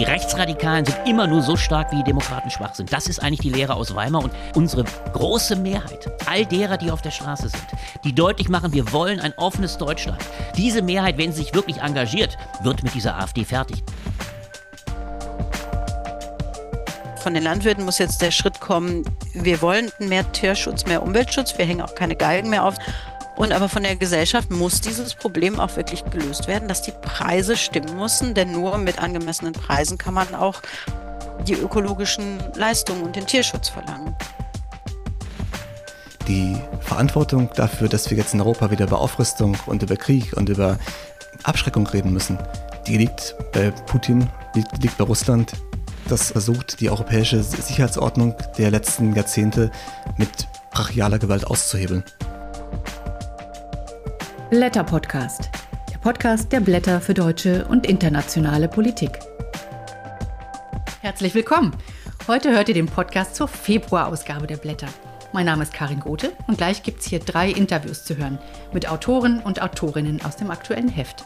Die Rechtsradikalen sind immer nur so stark, wie die Demokraten schwach sind. Das ist eigentlich die Lehre aus Weimar und unsere große Mehrheit, all derer, die auf der Straße sind, die deutlich machen, wir wollen ein offenes Deutschland. Diese Mehrheit, wenn sie sich wirklich engagiert, wird mit dieser AfD fertig. Von den Landwirten muss jetzt der Schritt kommen, wir wollen mehr Tierschutz, mehr Umweltschutz, wir hängen auch keine Galgen mehr auf. Und aber von der Gesellschaft muss dieses Problem auch wirklich gelöst werden, dass die Preise stimmen müssen, denn nur mit angemessenen Preisen kann man auch die ökologischen Leistungen und den Tierschutz verlangen. Die Verantwortung dafür, dass wir jetzt in Europa wieder über Aufrüstung und über Krieg und über Abschreckung reden müssen, die liegt bei Putin, liegt, liegt bei Russland, das versucht, die europäische Sicherheitsordnung der letzten Jahrzehnte mit brachialer Gewalt auszuhebeln. Blätter Podcast. Der Podcast der Blätter für deutsche und internationale Politik. Herzlich willkommen. Heute hört ihr den Podcast zur Februarausgabe der Blätter. Mein Name ist Karin Gothe und gleich gibt es hier drei Interviews zu hören mit Autoren und Autorinnen aus dem aktuellen Heft.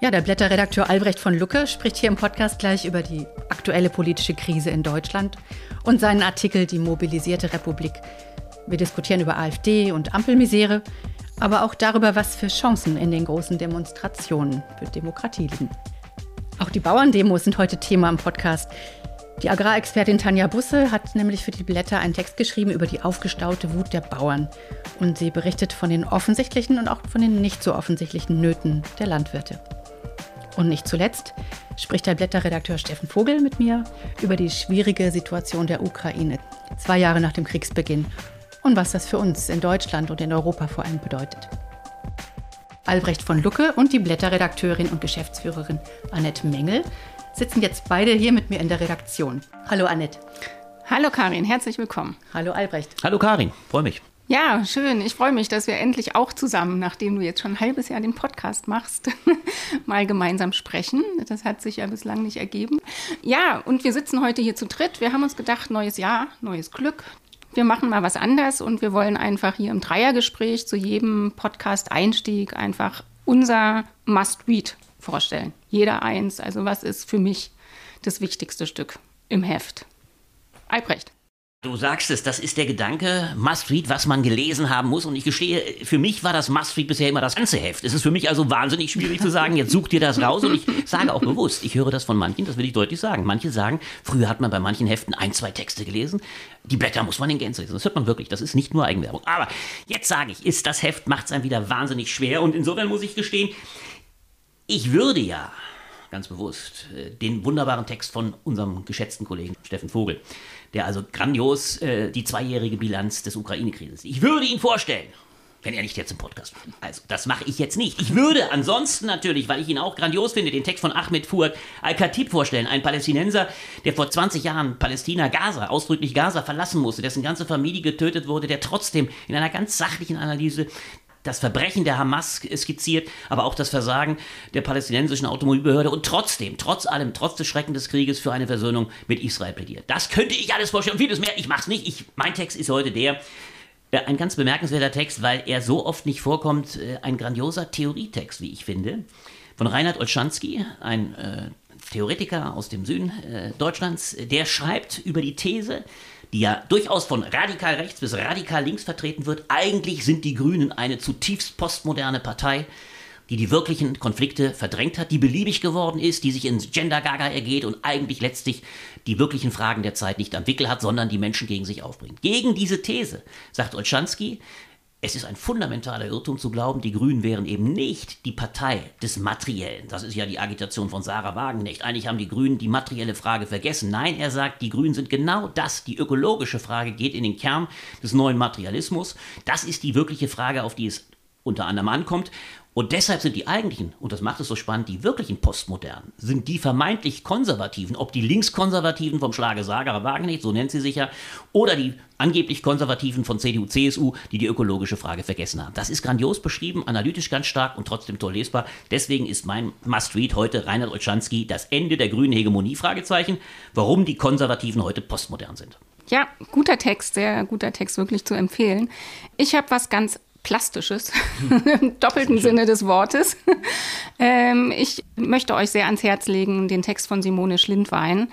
Ja, der Blätterredakteur Albrecht von Lucke spricht hier im Podcast gleich über die aktuelle politische Krise in Deutschland und seinen Artikel Die mobilisierte Republik. Wir diskutieren über AfD und Ampelmisere, aber auch darüber, was für Chancen in den großen Demonstrationen für Demokratie liegen. Auch die Bauerndemos sind heute Thema im Podcast. Die Agrarexpertin Tanja Busse hat nämlich für die Blätter einen Text geschrieben über die aufgestaute Wut der Bauern. Und sie berichtet von den offensichtlichen und auch von den nicht so offensichtlichen Nöten der Landwirte. Und nicht zuletzt spricht der Blätterredakteur Steffen Vogel mit mir über die schwierige Situation der Ukraine, zwei Jahre nach dem Kriegsbeginn und was das für uns in Deutschland und in Europa vor allem bedeutet. Albrecht von Lucke und die Blätterredakteurin und Geschäftsführerin Annette Mengel sitzen jetzt beide hier mit mir in der Redaktion. Hallo Annette. Hallo Karin, herzlich willkommen. Hallo Albrecht. Hallo Karin, freue mich. Ja, schön. Ich freue mich, dass wir endlich auch zusammen, nachdem du jetzt schon ein halbes Jahr den Podcast machst, mal gemeinsam sprechen. Das hat sich ja bislang nicht ergeben. Ja, und wir sitzen heute hier zu dritt. Wir haben uns gedacht, neues Jahr, neues Glück wir machen mal was anders und wir wollen einfach hier im Dreiergespräch zu jedem Podcast-Einstieg einfach unser Must-Read vorstellen. Jeder eins. Also was ist für mich das wichtigste Stück im Heft? Albrecht. Du sagst es, das ist der Gedanke, Must-Read, was man gelesen haben muss. Und ich gestehe, für mich war das Must-Read bisher immer das ganze Heft. Es ist für mich also wahnsinnig schwierig zu sagen, jetzt such dir das raus. Und ich sage auch bewusst, ich höre das von manchen, das will ich deutlich sagen. Manche sagen, früher hat man bei manchen Heften ein, zwei Texte gelesen. Die Blätter muss man in Gänze lesen. Das hört man wirklich, das ist nicht nur Eigenwerbung. Aber jetzt sage ich, ist das Heft, macht es einem wieder wahnsinnig schwer. Und insofern muss ich gestehen, ich würde ja ganz bewusst äh, den wunderbaren Text von unserem geschätzten Kollegen Steffen Vogel der also grandios äh, die zweijährige Bilanz des Ukraine-Krises. Ich würde ihn vorstellen, wenn er nicht jetzt im Podcast. Also, das mache ich jetzt nicht. Ich würde ansonsten natürlich, weil ich ihn auch grandios finde, den Text von Ahmed Fuad Al-Khatib vorstellen. Ein Palästinenser, der vor 20 Jahren Palästina, Gaza, ausdrücklich Gaza verlassen musste, dessen ganze Familie getötet wurde, der trotzdem in einer ganz sachlichen Analyse das Verbrechen der Hamas skizziert, aber auch das Versagen der palästinensischen Automobilbehörde und trotzdem, trotz allem, trotz des Schrecken des Krieges für eine Versöhnung mit Israel plädiert. Das könnte ich alles vorstellen und vieles mehr. Ich mache es nicht. Ich, mein Text ist heute der, äh, ein ganz bemerkenswerter Text, weil er so oft nicht vorkommt, äh, ein grandioser Theorietext, wie ich finde, von Reinhard Olschanski, ein äh, Theoretiker aus dem Süden äh, Deutschlands, der schreibt über die These, die ja durchaus von radikal rechts bis radikal links vertreten wird. Eigentlich sind die Grünen eine zutiefst postmoderne Partei, die die wirklichen Konflikte verdrängt hat, die beliebig geworden ist, die sich ins Gender-Gaga ergeht und eigentlich letztlich die wirklichen Fragen der Zeit nicht am Wickel hat, sondern die Menschen gegen sich aufbringt. Gegen diese These sagt Olschanski, es ist ein fundamentaler Irrtum zu glauben, die Grünen wären eben nicht die Partei des Materiellen. Das ist ja die Agitation von Sarah Wagenknecht. Eigentlich haben die Grünen die materielle Frage vergessen. Nein, er sagt, die Grünen sind genau das. Die ökologische Frage geht in den Kern des neuen Materialismus. Das ist die wirkliche Frage, auf die es unter anderem ankommt. Und deshalb sind die eigentlichen, und das macht es so spannend, die wirklichen Postmodernen, sind die vermeintlich Konservativen, ob die Linkskonservativen vom Schlage Sagerer Wagenknecht, so nennt sie sich ja, oder die angeblich Konservativen von CDU, CSU, die die ökologische Frage vergessen haben. Das ist grandios beschrieben, analytisch ganz stark und trotzdem toll lesbar. Deswegen ist mein Must-Read heute Reinhard Olschanski, das Ende der grünen Hegemonie, Fragezeichen, warum die Konservativen heute postmodern sind. Ja, guter Text, sehr guter Text, wirklich zu empfehlen. Ich habe was ganz Plastisches, im doppelten Sinne des Wortes. ähm, ich möchte euch sehr ans Herz legen den Text von Simone Schlindwein,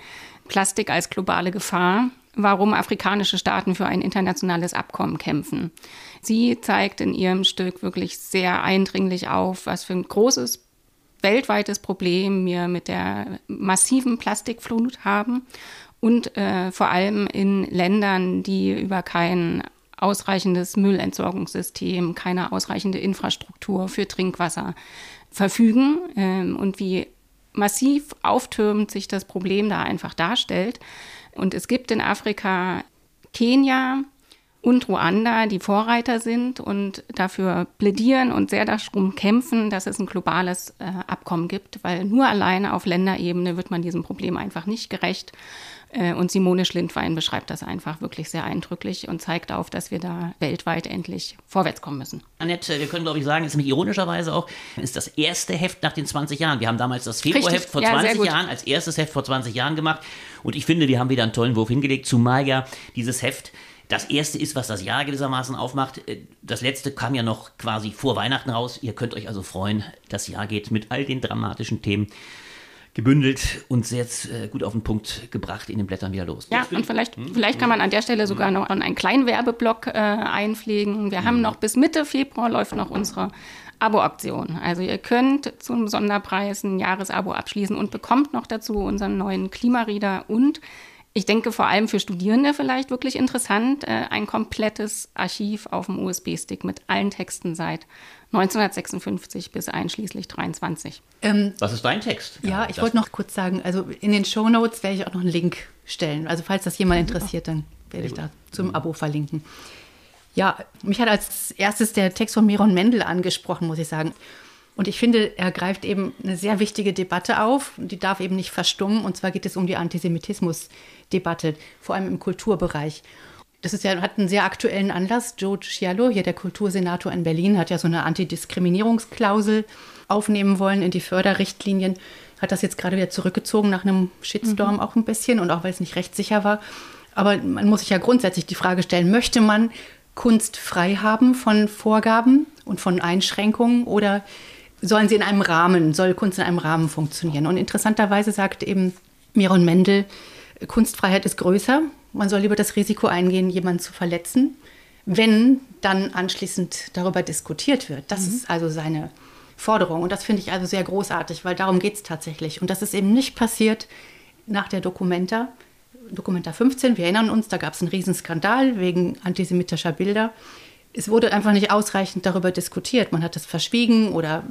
Plastik als globale Gefahr, warum afrikanische Staaten für ein internationales Abkommen kämpfen. Sie zeigt in ihrem Stück wirklich sehr eindringlich auf, was für ein großes weltweites Problem wir mit der massiven Plastikflut haben und äh, vor allem in Ländern, die über kein ausreichendes Müllentsorgungssystem, keine ausreichende Infrastruktur für Trinkwasser verfügen ähm, und wie massiv auftürmend sich das Problem da einfach darstellt. Und es gibt in Afrika Kenia, und Ruanda die Vorreiter sind und dafür plädieren und sehr darum kämpfen, dass es ein globales äh, Abkommen gibt, weil nur alleine auf Länderebene wird man diesem Problem einfach nicht gerecht. Äh, und Simone Schlindwein beschreibt das einfach wirklich sehr eindrücklich und zeigt auf, dass wir da weltweit endlich vorwärts kommen müssen. Annette, wir können, glaube ich, sagen, ist nämlich ironischerweise auch, ist das erste Heft nach den 20 Jahren. Wir haben damals das Februarheft vor ja, 20 Jahren als erstes Heft vor 20 Jahren gemacht. Und ich finde, wir haben wieder einen tollen Wurf hingelegt, zumal ja dieses Heft das erste ist, was das Jahr gewissermaßen aufmacht. Äh, das letzte kam ja noch quasi vor Weihnachten raus. Ihr könnt euch also freuen. Das Jahr geht mit all den dramatischen Themen gebündelt und sehr äh, gut auf den Punkt gebracht in den Blättern wieder los. Ja, und vielleicht, hm? vielleicht kann man an der Stelle sogar noch einen kleinen Werbeblock äh, einpflegen. Wir haben hm. noch bis Mitte Februar läuft noch unsere Abo-Aktion. Also ihr könnt zum Sonderpreis ein Jahresabo abschließen und bekommt noch dazu unseren neuen Klimareader und ich denke vor allem für Studierende vielleicht wirklich interessant, äh, ein komplettes Archiv auf dem USB-Stick mit allen Texten seit 1956 bis einschließlich 23. Ähm, Was ist dein Text? Ja, ja ich wollte noch kurz sagen, also in den Show Notes werde ich auch noch einen Link stellen. Also falls das jemand interessiert, dann werde ich da zum Abo verlinken. Ja, mich hat als erstes der Text von Miron Mendel angesprochen, muss ich sagen. Und ich finde, er greift eben eine sehr wichtige Debatte auf. Die darf eben nicht verstummen. Und zwar geht es um die Antisemitismus-Debatte, vor allem im Kulturbereich. Das ist ja, hat einen sehr aktuellen Anlass. Joe Cialo, hier der Kultursenator in Berlin, hat ja so eine Antidiskriminierungsklausel aufnehmen wollen in die Förderrichtlinien. Hat das jetzt gerade wieder zurückgezogen nach einem Shitstorm mhm. auch ein bisschen und auch weil es nicht rechtssicher war. Aber man muss sich ja grundsätzlich die Frage stellen, möchte man Kunst frei haben von Vorgaben und von Einschränkungen oder sollen sie in einem Rahmen, soll Kunst in einem Rahmen funktionieren. Und interessanterweise sagt eben Miron Mendel, Kunstfreiheit ist größer. Man soll lieber das Risiko eingehen, jemanden zu verletzen, wenn dann anschließend darüber diskutiert wird. Das mhm. ist also seine Forderung. Und das finde ich also sehr großartig, weil darum geht es tatsächlich. Und das ist eben nicht passiert nach der Documenta. Documenta 15, wir erinnern uns, da gab es einen Riesenskandal wegen antisemitischer Bilder es wurde einfach nicht ausreichend darüber diskutiert. Man hat es verschwiegen oder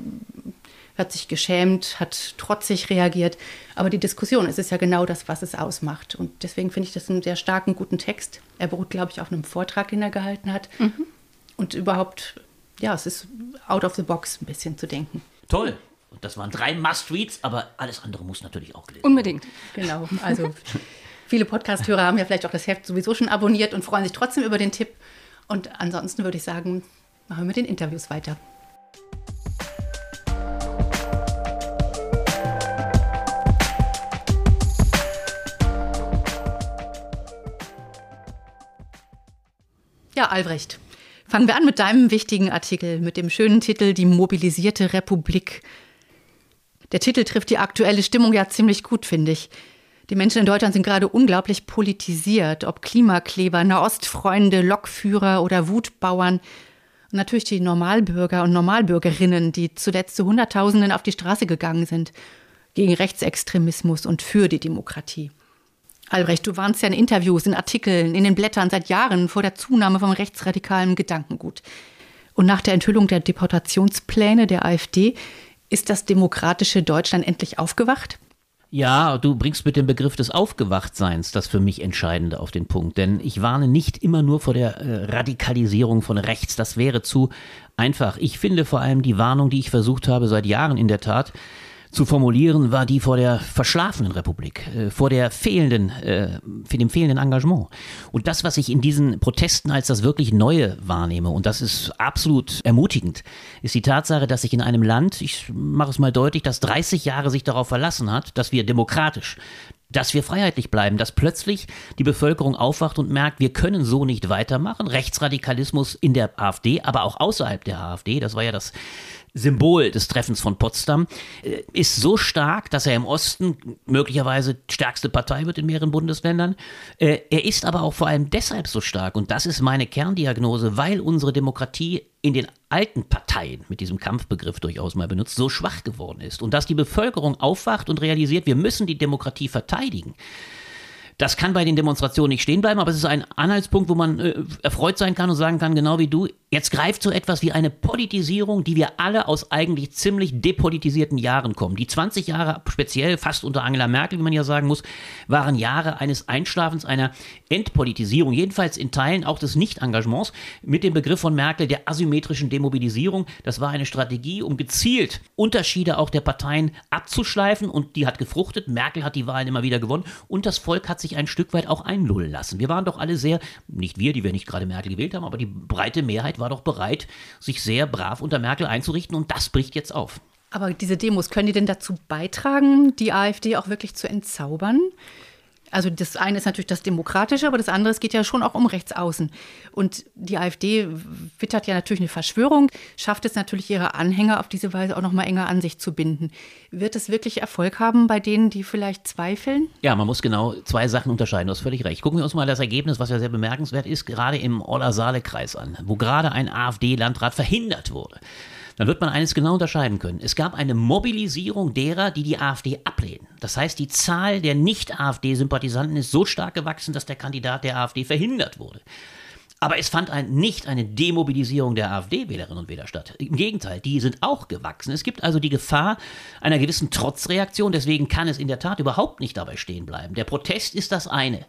hat sich geschämt, hat trotzig reagiert. Aber die Diskussion, es ist ja genau das, was es ausmacht. Und deswegen finde ich das einen sehr starken, guten Text. Er beruht, glaube ich, auf einem Vortrag, den er gehalten hat. Mhm. Und überhaupt, ja, es ist out of the box ein bisschen zu denken. Toll. Und das waren drei Must-Reads, aber alles andere muss natürlich auch gelesen Unbedingt. Genau. Also viele Podcast-Hörer haben ja vielleicht auch das Heft sowieso schon abonniert und freuen sich trotzdem über den Tipp. Und ansonsten würde ich sagen, machen wir mit den Interviews weiter. Ja, Albrecht, fangen wir an mit deinem wichtigen Artikel, mit dem schönen Titel Die mobilisierte Republik. Der Titel trifft die aktuelle Stimmung ja ziemlich gut, finde ich. Die Menschen in Deutschland sind gerade unglaublich politisiert, ob Klimakleber, Nahostfreunde, Lokführer oder Wutbauern. Und natürlich die Normalbürger und Normalbürgerinnen, die zuletzt zu Hunderttausenden auf die Straße gegangen sind, gegen Rechtsextremismus und für die Demokratie. Albrecht, du warnst ja in Interviews, in Artikeln, in den Blättern seit Jahren vor der Zunahme von rechtsradikalem Gedankengut. Und nach der Enthüllung der Deportationspläne der AfD ist das demokratische Deutschland endlich aufgewacht? Ja, du bringst mit dem Begriff des Aufgewachtseins das für mich Entscheidende auf den Punkt. Denn ich warne nicht immer nur vor der äh, Radikalisierung von rechts. Das wäre zu einfach. Ich finde vor allem die Warnung, die ich versucht habe seit Jahren in der Tat, zu formulieren, war die vor der verschlafenen Republik, äh, vor der fehlenden, äh, für dem fehlenden Engagement. Und das, was ich in diesen Protesten als das wirklich Neue wahrnehme, und das ist absolut ermutigend, ist die Tatsache, dass sich in einem Land, ich mache es mal deutlich, das 30 Jahre sich darauf verlassen hat, dass wir demokratisch dass wir freiheitlich bleiben, dass plötzlich die Bevölkerung aufwacht und merkt, wir können so nicht weitermachen. Rechtsradikalismus in der AfD, aber auch außerhalb der AfD, das war ja das Symbol des Treffens von Potsdam, äh, ist so stark, dass er im Osten möglicherweise stärkste Partei wird in mehreren Bundesländern. Äh, er ist aber auch vor allem deshalb so stark, und das ist meine Kerndiagnose, weil unsere Demokratie in den alten Parteien, mit diesem Kampfbegriff durchaus mal benutzt, so schwach geworden ist. Und dass die Bevölkerung aufwacht und realisiert, wir müssen die Demokratie verteidigen. Das kann bei den Demonstrationen nicht stehen bleiben, aber es ist ein Anhaltspunkt, wo man äh, erfreut sein kann und sagen kann, genau wie du, jetzt greift so etwas wie eine Politisierung, die wir alle aus eigentlich ziemlich depolitisierten Jahren kommen. Die 20 Jahre, speziell fast unter Angela Merkel, wie man ja sagen muss, waren Jahre eines Einschlafens, einer Entpolitisierung, jedenfalls in Teilen auch des Nicht-Engagements mit dem Begriff von Merkel der asymmetrischen Demobilisierung. Das war eine Strategie, um gezielt Unterschiede auch der Parteien abzuschleifen und die hat gefruchtet. Merkel hat die Wahlen immer wieder gewonnen und das Volk hat sich ein Stück weit auch einlullen lassen. Wir waren doch alle sehr, nicht wir, die wir nicht gerade Merkel gewählt haben, aber die breite Mehrheit war doch bereit, sich sehr brav unter Merkel einzurichten und das bricht jetzt auf. Aber diese Demos, können die denn dazu beitragen, die AfD auch wirklich zu entzaubern? Also das eine ist natürlich das Demokratische, aber das andere, es geht ja schon auch um Rechtsaußen. Und die AfD wittert ja natürlich eine Verschwörung, schafft es natürlich, ihre Anhänger auf diese Weise auch noch mal enger an sich zu binden. Wird es wirklich Erfolg haben bei denen, die vielleicht zweifeln? Ja, man muss genau zwei Sachen unterscheiden. Du hast völlig recht. Gucken wir uns mal das Ergebnis, was ja sehr bemerkenswert ist, gerade im Olla-Saale-Kreis an, wo gerade ein AfD-Landrat verhindert wurde dann wird man eines genau unterscheiden können. Es gab eine Mobilisierung derer, die die AfD ablehnen. Das heißt, die Zahl der Nicht-AfD-Sympathisanten ist so stark gewachsen, dass der Kandidat der AfD verhindert wurde. Aber es fand ein, nicht eine Demobilisierung der AfD-Wählerinnen und Wähler statt. Im Gegenteil, die sind auch gewachsen. Es gibt also die Gefahr einer gewissen Trotzreaktion. Deswegen kann es in der Tat überhaupt nicht dabei stehen bleiben. Der Protest ist das eine.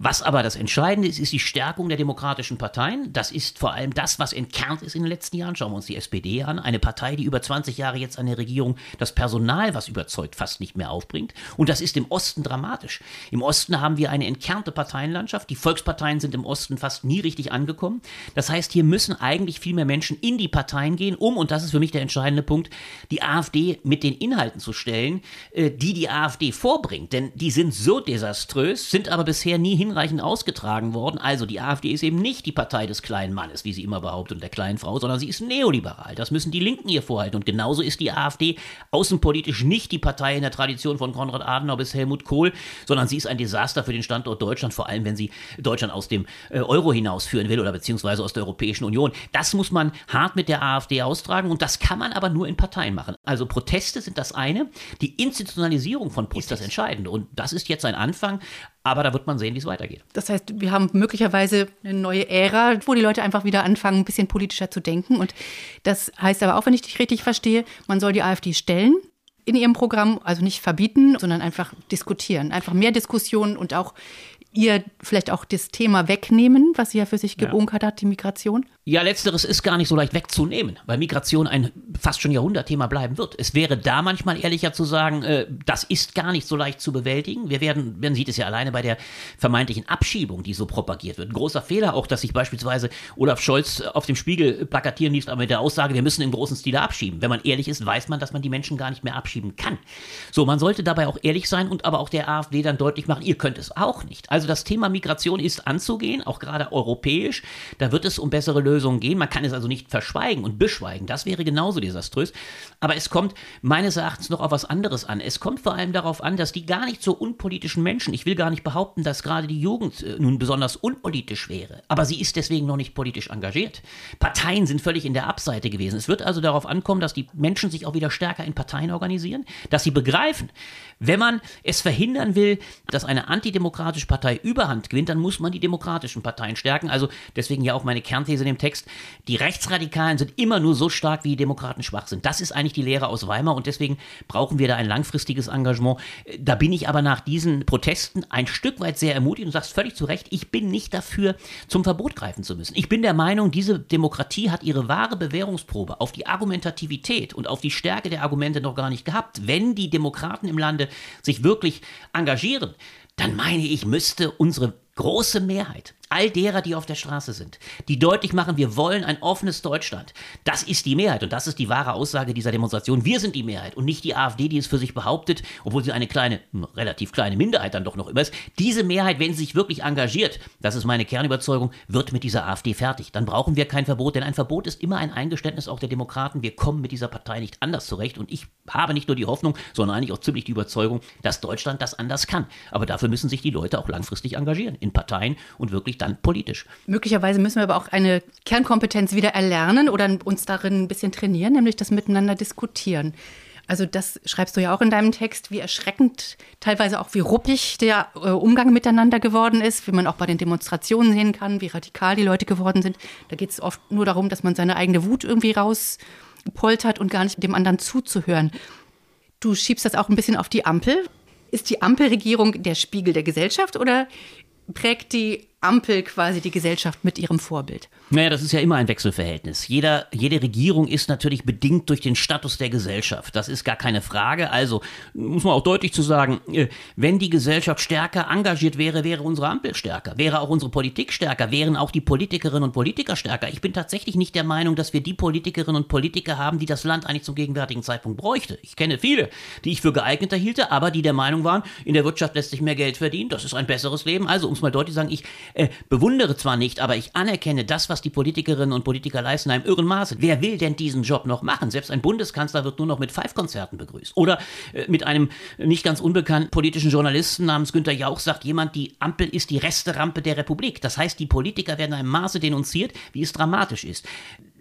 Was aber das Entscheidende ist, ist die Stärkung der demokratischen Parteien. Das ist vor allem das, was entkernt ist in den letzten Jahren. Schauen wir uns die SPD an. Eine Partei, die über 20 Jahre jetzt an der Regierung das Personal, was überzeugt, fast nicht mehr aufbringt. Und das ist im Osten dramatisch. Im Osten haben wir eine entkernte Parteienlandschaft. Die Volksparteien sind im Osten fast nie richtig angekommen. Das heißt, hier müssen eigentlich viel mehr Menschen in die Parteien gehen, um, und das ist für mich der entscheidende Punkt, die AfD mit den Inhalten zu stellen, äh, die die AfD vorbringt. Denn die sind so desaströs, sind aber bisher nie hin hinreichend ausgetragen worden. Also die AfD ist eben nicht die Partei des kleinen Mannes, wie sie immer behauptet, und der kleinen Frau, sondern sie ist neoliberal. Das müssen die Linken ihr vorhalten. Und genauso ist die AfD außenpolitisch nicht die Partei in der Tradition von Konrad Adenauer bis Helmut Kohl, sondern sie ist ein Desaster für den Standort Deutschland, vor allem wenn sie Deutschland aus dem äh, Euro hinausführen will oder beziehungsweise aus der Europäischen Union. Das muss man hart mit der AfD austragen und das kann man aber nur in Parteien machen. Also Proteste sind das eine, die Institutionalisierung von Protest ist das Entscheidende. Und das ist jetzt ein Anfang, aber da wird man sehen, wie es weitergeht. Das heißt, wir haben möglicherweise eine neue Ära, wo die Leute einfach wieder anfangen, ein bisschen politischer zu denken. Und das heißt aber auch, wenn ich dich richtig verstehe, man soll die AfD stellen in ihrem Programm, also nicht verbieten, sondern einfach diskutieren. Einfach mehr Diskussionen und auch ihr vielleicht auch das Thema wegnehmen, was sie ja für sich gebunkert ja. hat, die Migration? Ja, letzteres ist gar nicht so leicht wegzunehmen, weil Migration ein fast schon Jahrhundertthema bleiben wird. Es wäre da manchmal ehrlicher zu sagen, äh, das ist gar nicht so leicht zu bewältigen. Wir werden, man sieht es ja alleine bei der vermeintlichen Abschiebung, die so propagiert wird. Ein großer Fehler auch, dass sich beispielsweise Olaf Scholz auf dem Spiegel plakatieren ließ, aber mit der Aussage, wir müssen im großen Stile abschieben. Wenn man ehrlich ist, weiß man, dass man die Menschen gar nicht mehr abschieben kann. So, man sollte dabei auch ehrlich sein und aber auch der AfD dann deutlich machen, ihr könnt es auch nicht. Also das Thema Migration ist anzugehen, auch gerade europäisch. Da wird es um bessere Lösungen Lösungen gehen. Man kann es also nicht verschweigen und beschweigen. Das wäre genauso desaströs. Aber es kommt meines Erachtens noch auf was anderes an. Es kommt vor allem darauf an, dass die gar nicht so unpolitischen Menschen, ich will gar nicht behaupten, dass gerade die Jugend äh, nun besonders unpolitisch wäre, aber sie ist deswegen noch nicht politisch engagiert. Parteien sind völlig in der Abseite gewesen. Es wird also darauf ankommen, dass die Menschen sich auch wieder stärker in Parteien organisieren, dass sie begreifen, wenn man es verhindern will, dass eine antidemokratische Partei Überhand gewinnt, dann muss man die demokratischen Parteien stärken. Also deswegen ja auch meine Kernthese in dem Text, Text, die Rechtsradikalen sind immer nur so stark, wie die Demokraten schwach sind. Das ist eigentlich die Lehre aus Weimar und deswegen brauchen wir da ein langfristiges Engagement. Da bin ich aber nach diesen Protesten ein Stück weit sehr ermutigt und sagst völlig zu Recht, ich bin nicht dafür, zum Verbot greifen zu müssen. Ich bin der Meinung, diese Demokratie hat ihre wahre Bewährungsprobe auf die Argumentativität und auf die Stärke der Argumente noch gar nicht gehabt. Wenn die Demokraten im Lande sich wirklich engagieren, dann meine ich, müsste unsere große Mehrheit all derer, die auf der Straße sind, die deutlich machen, wir wollen ein offenes Deutschland. Das ist die Mehrheit und das ist die wahre Aussage dieser Demonstration. Wir sind die Mehrheit und nicht die AfD, die es für sich behauptet, obwohl sie eine kleine, relativ kleine Minderheit dann doch noch immer ist. Diese Mehrheit, wenn sie sich wirklich engagiert, das ist meine Kernüberzeugung, wird mit dieser AfD fertig. Dann brauchen wir kein Verbot, denn ein Verbot ist immer ein Eingeständnis auch der Demokraten. Wir kommen mit dieser Partei nicht anders zurecht und ich habe nicht nur die Hoffnung, sondern eigentlich auch ziemlich die Überzeugung, dass Deutschland das anders kann. Aber dafür müssen sich die Leute auch langfristig engagieren, in Parteien und wirklich dann politisch. Möglicherweise müssen wir aber auch eine Kernkompetenz wieder erlernen oder uns darin ein bisschen trainieren, nämlich das Miteinander diskutieren. Also das schreibst du ja auch in deinem Text, wie erschreckend, teilweise auch wie ruppig der äh, Umgang miteinander geworden ist, wie man auch bei den Demonstrationen sehen kann, wie radikal die Leute geworden sind. Da geht es oft nur darum, dass man seine eigene Wut irgendwie rauspoltert und gar nicht dem anderen zuzuhören. Du schiebst das auch ein bisschen auf die Ampel. Ist die Ampelregierung der Spiegel der Gesellschaft oder prägt die Ampel quasi die Gesellschaft mit ihrem Vorbild? Naja, das ist ja immer ein Wechselverhältnis. Jeder, jede Regierung ist natürlich bedingt durch den Status der Gesellschaft. Das ist gar keine Frage. Also muss man auch deutlich zu sagen, äh, wenn die Gesellschaft stärker engagiert wäre, wäre unsere Ampel stärker, wäre auch unsere Politik stärker, wären auch die Politikerinnen und Politiker stärker. Ich bin tatsächlich nicht der Meinung, dass wir die Politikerinnen und Politiker haben, die das Land eigentlich zum gegenwärtigen Zeitpunkt bräuchte. Ich kenne viele, die ich für geeigneter hielte, aber die der Meinung waren, in der Wirtschaft lässt sich mehr Geld verdienen, das ist ein besseres Leben. Also, um es mal deutlich zu sagen, ich äh, bewundere zwar nicht, aber ich anerkenne das, was die Politikerinnen und Politiker leisten, in einem irren Maße. Wer will denn diesen Job noch machen? Selbst ein Bundeskanzler wird nur noch mit Five-Konzerten begrüßt. Oder äh, mit einem nicht ganz unbekannten politischen Journalisten namens Günter Jauch sagt jemand, die Ampel ist die Resterampe der Republik. Das heißt, die Politiker werden in einem Maße denunziert, wie es dramatisch ist.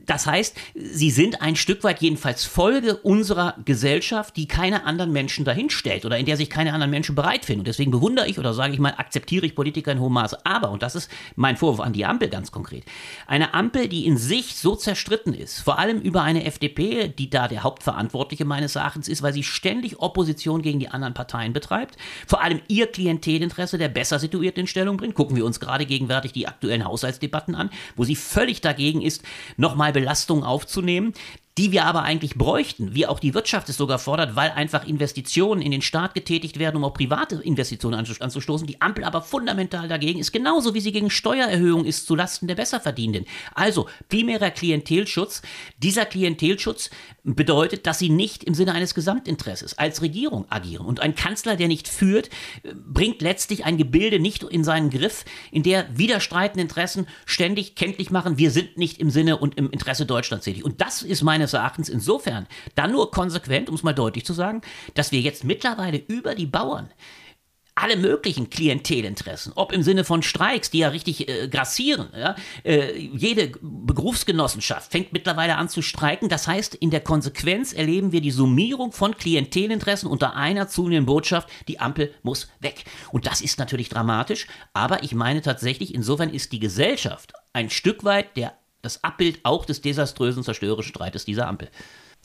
Das heißt, sie sind ein Stück weit jedenfalls Folge unserer Gesellschaft, die keine anderen Menschen dahin stellt oder in der sich keine anderen Menschen bereit finden. Und deswegen bewundere ich oder sage ich mal, akzeptiere ich Politiker in hohem Maße. Aber, und das ist mein Vorwurf an die Ampel ganz konkret, eine Ampel, die in sich so zerstritten ist, vor allem über eine FDP, die da der Hauptverantwortliche meines Erachtens ist, weil sie ständig Opposition gegen die anderen Parteien betreibt, vor allem ihr Klientelinteresse der besser situierten in Stellung bringt. Gucken wir uns gerade gegenwärtig die aktuellen Haushaltsdebatten an, wo sie völlig dagegen ist, nochmal Belastung aufzunehmen, die wir aber eigentlich bräuchten, wie auch die Wirtschaft es sogar fordert, weil einfach Investitionen in den Staat getätigt werden, um auch private Investitionen anzustoßen. Die Ampel aber fundamental dagegen ist, genauso wie sie gegen Steuererhöhung ist zulasten der Besserverdienenden. Also primärer Klientelschutz. Dieser Klientelschutz bedeutet, dass sie nicht im Sinne eines Gesamtinteresses als Regierung agieren. Und ein Kanzler, der nicht führt, bringt letztlich ein Gebilde nicht in seinen Griff, in der widerstreitende Interessen ständig kenntlich machen, wir sind nicht im Sinne und im Interesse Deutschlands tätig. Und das ist meine meines Erachtens insofern dann nur konsequent, um es mal deutlich zu sagen, dass wir jetzt mittlerweile über die Bauern alle möglichen Klientelinteressen, ob im Sinne von Streiks, die ja richtig äh, grassieren. Ja? Äh, jede Berufsgenossenschaft fängt mittlerweile an zu streiken. Das heißt, in der Konsequenz erleben wir die Summierung von Klientelinteressen unter einer zunehmenden Botschaft, die Ampel muss weg. Und das ist natürlich dramatisch, aber ich meine tatsächlich, insofern ist die Gesellschaft ein Stück weit der das Abbild auch des desaströsen, zerstörerischen Streites dieser Ampel.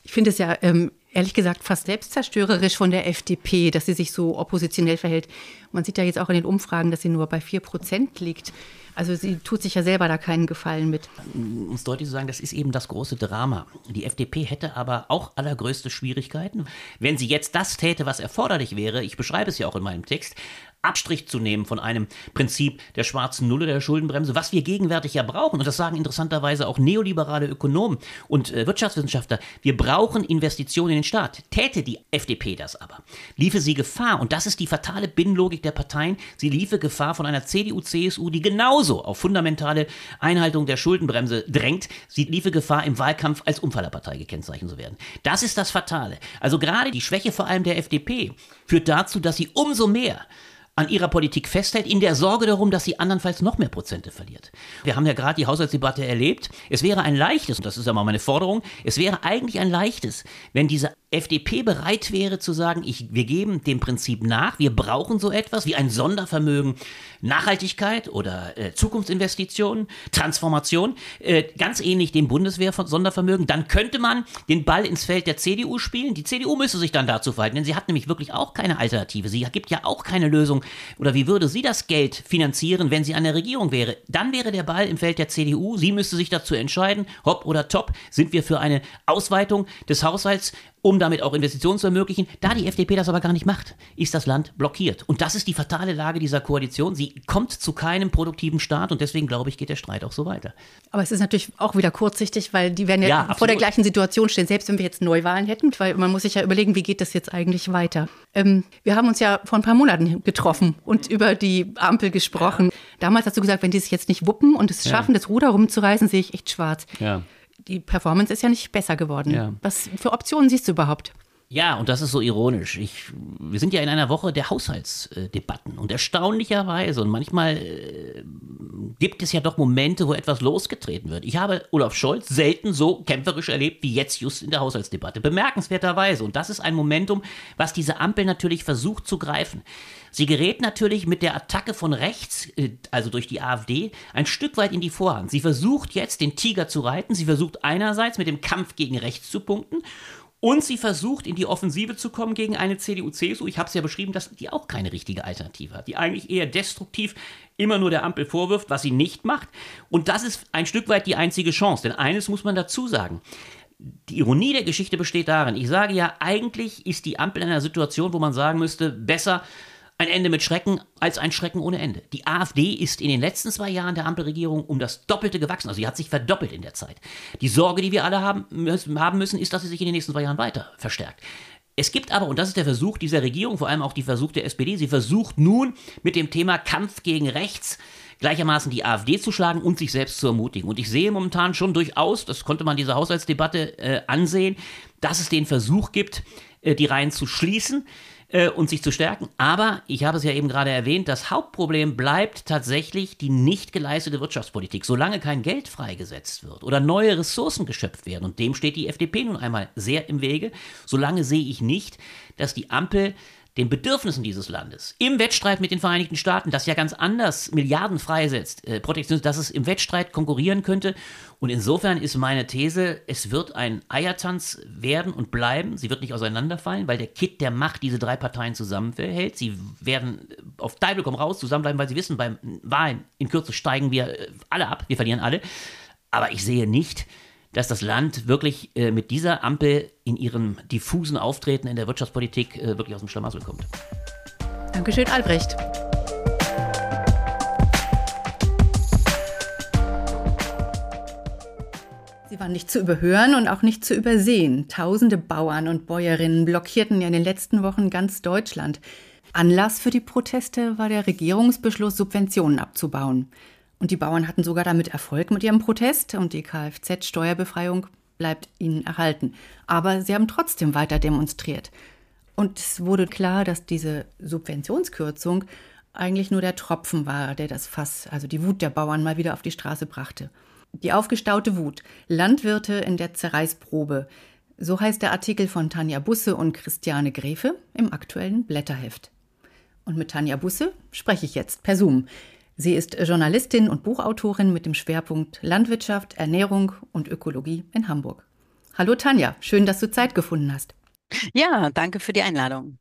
Ich finde es ja ähm, ehrlich gesagt fast selbstzerstörerisch von der FDP, dass sie sich so oppositionell verhält. Man sieht ja jetzt auch in den Umfragen, dass sie nur bei 4 Prozent liegt. Also sie tut sich ja selber da keinen Gefallen mit. Um es deutlich zu sagen, das ist eben das große Drama. Die FDP hätte aber auch allergrößte Schwierigkeiten, wenn sie jetzt das täte, was erforderlich wäre. Ich beschreibe es ja auch in meinem Text. Abstrich zu nehmen von einem Prinzip der schwarzen Nulle der Schuldenbremse, was wir gegenwärtig ja brauchen, und das sagen interessanterweise auch neoliberale Ökonomen und äh, Wirtschaftswissenschaftler, wir brauchen Investitionen in den Staat. Täte die FDP das aber, liefe sie Gefahr, und das ist die fatale Binnenlogik der Parteien, sie liefe Gefahr von einer CDU, CSU, die genauso auf fundamentale Einhaltung der Schuldenbremse drängt, sie liefe Gefahr, im Wahlkampf als Umfallerpartei gekennzeichnet zu werden. Das ist das Fatale. Also gerade die Schwäche vor allem der FDP führt dazu, dass sie umso mehr an ihrer Politik festhält, in der Sorge darum, dass sie andernfalls noch mehr Prozente verliert. Wir haben ja gerade die Haushaltsdebatte erlebt. Es wäre ein leichtes, und das ist ja mal meine Forderung, es wäre eigentlich ein leichtes, wenn diese FDP bereit wäre zu sagen, ich, wir geben dem Prinzip nach, wir brauchen so etwas wie ein Sondervermögen Nachhaltigkeit oder äh, Zukunftsinvestitionen, Transformation, äh, ganz ähnlich dem Bundeswehr-Sondervermögen, dann könnte man den Ball ins Feld der CDU spielen. Die CDU müsste sich dann dazu verhalten, denn sie hat nämlich wirklich auch keine Alternative. Sie gibt ja auch keine Lösung. Oder wie würde sie das Geld finanzieren, wenn sie an der Regierung wäre? Dann wäre der Ball im Feld der CDU. Sie müsste sich dazu entscheiden, hopp oder top, sind wir für eine Ausweitung des Haushalts um damit auch Investitionen zu ermöglichen. Da die FDP das aber gar nicht macht, ist das Land blockiert. Und das ist die fatale Lage dieser Koalition. Sie kommt zu keinem produktiven Start und deswegen glaube ich, geht der Streit auch so weiter. Aber es ist natürlich auch wieder kurzsichtig, weil die werden ja, ja vor der gleichen Situation stehen, selbst wenn wir jetzt Neuwahlen hätten, weil man muss sich ja überlegen, wie geht das jetzt eigentlich weiter. Ähm, wir haben uns ja vor ein paar Monaten getroffen und über die Ampel gesprochen. Damals hast du gesagt, wenn die sich jetzt nicht wuppen und es schaffen, ja. das Ruder rumzureißen, sehe ich echt schwarz. Ja die Performance ist ja nicht besser geworden. Ja. Was für Optionen siehst du überhaupt? Ja, und das ist so ironisch. Ich, wir sind ja in einer Woche der Haushaltsdebatten und erstaunlicherweise und manchmal äh, gibt es ja doch Momente, wo etwas losgetreten wird. Ich habe Olaf Scholz selten so kämpferisch erlebt wie jetzt just in der Haushaltsdebatte. Bemerkenswerterweise. Und das ist ein Momentum, was diese Ampel natürlich versucht zu greifen. Sie gerät natürlich mit der Attacke von rechts, äh, also durch die AfD, ein Stück weit in die Vorhand. Sie versucht jetzt den Tiger zu reiten. Sie versucht einerseits mit dem Kampf gegen rechts zu punkten und sie versucht, in die Offensive zu kommen gegen eine CDU-CSU. Ich habe es ja beschrieben, dass die auch keine richtige Alternative hat, die eigentlich eher destruktiv immer nur der Ampel vorwirft, was sie nicht macht. Und das ist ein Stück weit die einzige Chance. Denn eines muss man dazu sagen. Die Ironie der Geschichte besteht darin, ich sage ja, eigentlich ist die Ampel in einer Situation, wo man sagen müsste, besser ein Ende mit Schrecken als ein Schrecken ohne Ende. Die AfD ist in den letzten zwei Jahren der Ampelregierung um das Doppelte gewachsen. Also sie hat sich verdoppelt in der Zeit. Die Sorge, die wir alle haben müssen, haben müssen ist, dass sie sich in den nächsten zwei Jahren weiter verstärkt. Es gibt aber, und das ist der Versuch dieser Regierung, vor allem auch die Versuch der SPD, sie versucht nun mit dem Thema Kampf gegen rechts gleichermaßen die AfD zu schlagen und sich selbst zu ermutigen. Und ich sehe momentan schon durchaus, das konnte man dieser Haushaltsdebatte äh, ansehen, dass es den Versuch gibt, äh, die Reihen zu schließen äh, und sich zu stärken. Aber ich habe es ja eben gerade erwähnt, das Hauptproblem bleibt tatsächlich die nicht geleistete Wirtschaftspolitik. Solange kein Geld freigesetzt wird oder neue Ressourcen geschöpft werden, und dem steht die FDP nun einmal sehr im Wege, solange sehe ich nicht, dass die Ampel den Bedürfnissen dieses Landes im Wettstreit mit den Vereinigten Staaten, das ja ganz anders Milliarden freisetzt, äh, Protektionismus, dass es im Wettstreit konkurrieren könnte. Und insofern ist meine These, es wird ein Eiertanz werden und bleiben. Sie wird nicht auseinanderfallen, weil der Kit der Macht diese drei Parteien zusammenhält. Sie werden auf Teufel komm raus zusammenbleiben, weil sie wissen, beim Wahlen in Kürze steigen wir äh, alle ab, wir verlieren alle. Aber ich sehe nicht, dass das Land wirklich äh, mit dieser Ampel in ihrem diffusen Auftreten in der Wirtschaftspolitik äh, wirklich aus dem Schlamassel kommt. Dankeschön, Albrecht. Sie waren nicht zu überhören und auch nicht zu übersehen. Tausende Bauern und Bäuerinnen blockierten ja in den letzten Wochen ganz Deutschland. Anlass für die Proteste war der Regierungsbeschluss, Subventionen abzubauen. Und die Bauern hatten sogar damit Erfolg mit ihrem Protest und die Kfz-Steuerbefreiung bleibt ihnen erhalten. Aber sie haben trotzdem weiter demonstriert. Und es wurde klar, dass diese Subventionskürzung eigentlich nur der Tropfen war, der das Fass, also die Wut der Bauern mal wieder auf die Straße brachte. Die aufgestaute Wut. Landwirte in der Zerreißprobe. So heißt der Artikel von Tanja Busse und Christiane Gräfe im aktuellen Blätterheft. Und mit Tanja Busse spreche ich jetzt per Zoom. Sie ist Journalistin und Buchautorin mit dem Schwerpunkt Landwirtschaft, Ernährung und Ökologie in Hamburg. Hallo Tanja, schön, dass du Zeit gefunden hast. Ja, danke für die Einladung.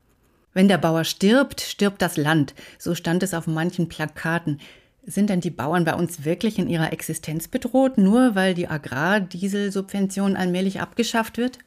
Wenn der Bauer stirbt, stirbt das Land. So stand es auf manchen Plakaten. Sind denn die Bauern bei uns wirklich in ihrer Existenz bedroht, nur weil die Agrardieselsubvention allmählich abgeschafft wird?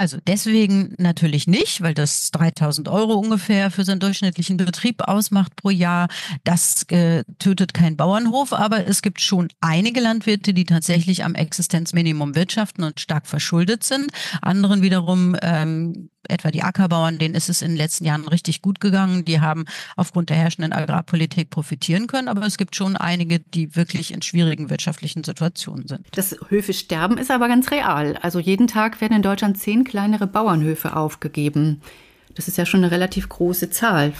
Also deswegen natürlich nicht, weil das 3000 Euro ungefähr für seinen durchschnittlichen Betrieb ausmacht pro Jahr. Das äh, tötet kein Bauernhof, aber es gibt schon einige Landwirte, die tatsächlich am Existenzminimum wirtschaften und stark verschuldet sind. Anderen wiederum ähm, etwa die Ackerbauern, denen ist es in den letzten Jahren richtig gut gegangen. Die haben aufgrund der herrschenden Agrarpolitik profitieren können. Aber es gibt schon einige, die wirklich in schwierigen wirtschaftlichen Situationen sind. Das Höfe sterben ist aber ganz real. Also jeden Tag werden in Deutschland zehn kleinere Bauernhöfe aufgegeben. Das ist ja schon eine relativ große Zahl.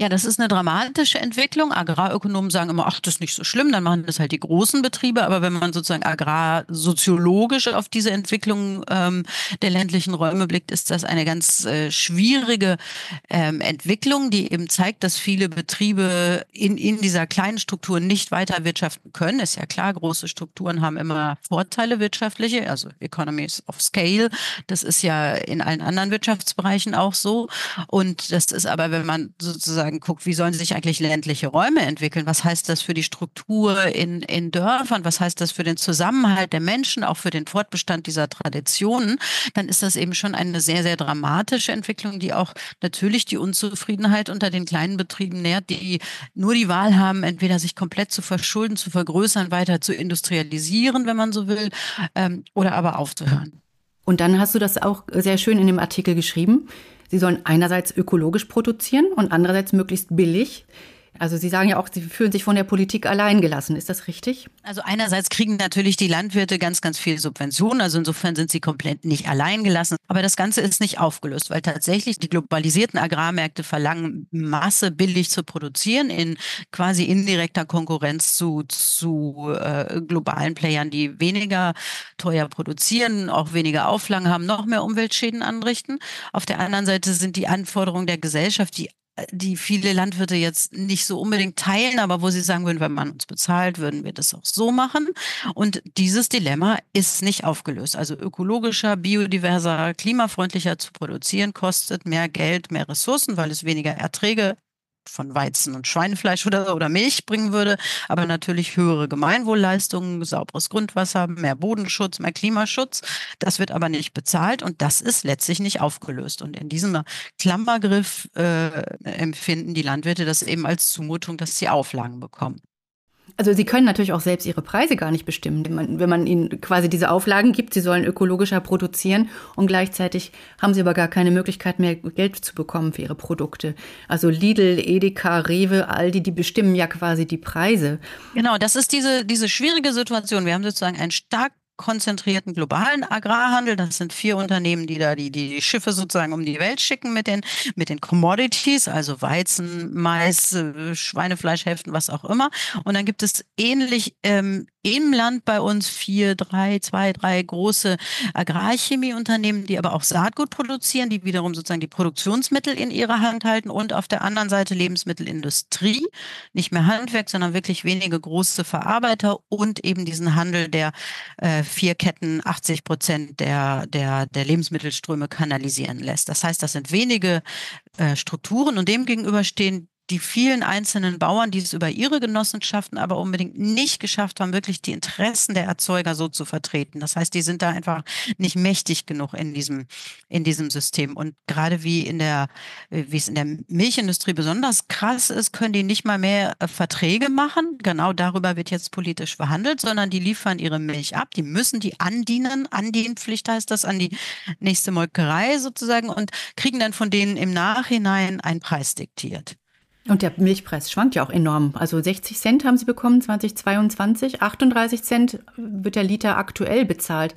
Ja, das ist eine dramatische Entwicklung. Agrarökonomen sagen immer, ach, das ist nicht so schlimm, dann machen das halt die großen Betriebe. Aber wenn man sozusagen agrarsoziologisch auf diese Entwicklung ähm, der ländlichen Räume blickt, ist das eine ganz äh, schwierige ähm, Entwicklung, die eben zeigt, dass viele Betriebe in, in dieser kleinen Struktur nicht weiter wirtschaften können. Ist ja klar, große Strukturen haben immer Vorteile wirtschaftliche, also Economies of Scale. Das ist ja in allen anderen Wirtschaftsbereichen auch so. Und das ist aber, wenn man sozusagen sozusagen guckt, wie sollen sich eigentlich ländliche Räume entwickeln? Was heißt das für die Struktur in, in Dörfern? Was heißt das für den Zusammenhalt der Menschen, auch für den Fortbestand dieser Traditionen? Dann ist das eben schon eine sehr, sehr dramatische Entwicklung, die auch natürlich die Unzufriedenheit unter den kleinen Betrieben nährt, die nur die Wahl haben, entweder sich komplett zu verschulden, zu vergrößern, weiter zu industrialisieren, wenn man so will, ähm, oder aber aufzuhören. Und dann hast du das auch sehr schön in dem Artikel geschrieben. Sie sollen einerseits ökologisch produzieren und andererseits möglichst billig. Also Sie sagen ja auch, Sie fühlen sich von der Politik allein gelassen. Ist das richtig? Also einerseits kriegen natürlich die Landwirte ganz, ganz viel Subventionen. Also insofern sind sie komplett nicht allein gelassen. Aber das Ganze ist nicht aufgelöst, weil tatsächlich die globalisierten Agrarmärkte verlangen, Masse billig zu produzieren in quasi indirekter Konkurrenz zu, zu äh, globalen Playern, die weniger teuer produzieren, auch weniger Auflagen haben, noch mehr Umweltschäden anrichten. Auf der anderen Seite sind die Anforderungen der Gesellschaft, die die viele Landwirte jetzt nicht so unbedingt teilen, aber wo sie sagen würden, wenn man uns bezahlt, würden wir das auch so machen. Und dieses Dilemma ist nicht aufgelöst. Also ökologischer, biodiverser, klimafreundlicher zu produzieren kostet mehr Geld, mehr Ressourcen, weil es weniger Erträge von Weizen und Schweinefleisch oder, oder Milch bringen würde, aber natürlich höhere Gemeinwohlleistungen, sauberes Grundwasser, mehr Bodenschutz, mehr Klimaschutz. Das wird aber nicht bezahlt und das ist letztlich nicht aufgelöst. Und in diesem Klammergriff äh, empfinden die Landwirte das eben als Zumutung, dass sie Auflagen bekommen. Also sie können natürlich auch selbst ihre Preise gar nicht bestimmen. Wenn man, wenn man ihnen quasi diese Auflagen gibt, sie sollen ökologischer produzieren und gleichzeitig haben sie aber gar keine Möglichkeit mehr Geld zu bekommen für ihre Produkte. Also Lidl, Edeka, Rewe, Aldi, die bestimmen ja quasi die Preise. Genau, das ist diese, diese schwierige Situation. Wir haben sozusagen einen stark konzentrierten globalen Agrarhandel. Das sind vier Unternehmen, die da die, die Schiffe sozusagen um die Welt schicken mit den, mit den Commodities, also Weizen, Mais, äh, Schweinefleischhälften, was auch immer. Und dann gibt es ähnlich ähm, im Land bei uns vier, drei, zwei, drei große Agrarchemieunternehmen, die aber auch Saatgut produzieren, die wiederum sozusagen die Produktionsmittel in ihrer Hand halten und auf der anderen Seite Lebensmittelindustrie, nicht mehr Handwerk, sondern wirklich wenige große Verarbeiter und eben diesen Handel, der äh, vier Ketten 80 Prozent der, der, der Lebensmittelströme kanalisieren lässt. Das heißt, das sind wenige äh, Strukturen und dem gegenüber stehen die vielen einzelnen Bauern, die es über ihre Genossenschaften aber unbedingt nicht geschafft haben, wirklich die Interessen der Erzeuger so zu vertreten. Das heißt, die sind da einfach nicht mächtig genug in diesem, in diesem System. Und gerade wie in der, wie es in der Milchindustrie besonders krass ist, können die nicht mal mehr äh, Verträge machen. Genau darüber wird jetzt politisch verhandelt, sondern die liefern ihre Milch ab. Die müssen die andienen. Andienpflicht heißt das an die nächste Molkerei sozusagen und kriegen dann von denen im Nachhinein einen Preis diktiert. Und der Milchpreis schwankt ja auch enorm. Also 60 Cent haben sie bekommen 2022, 38 Cent wird der Liter aktuell bezahlt.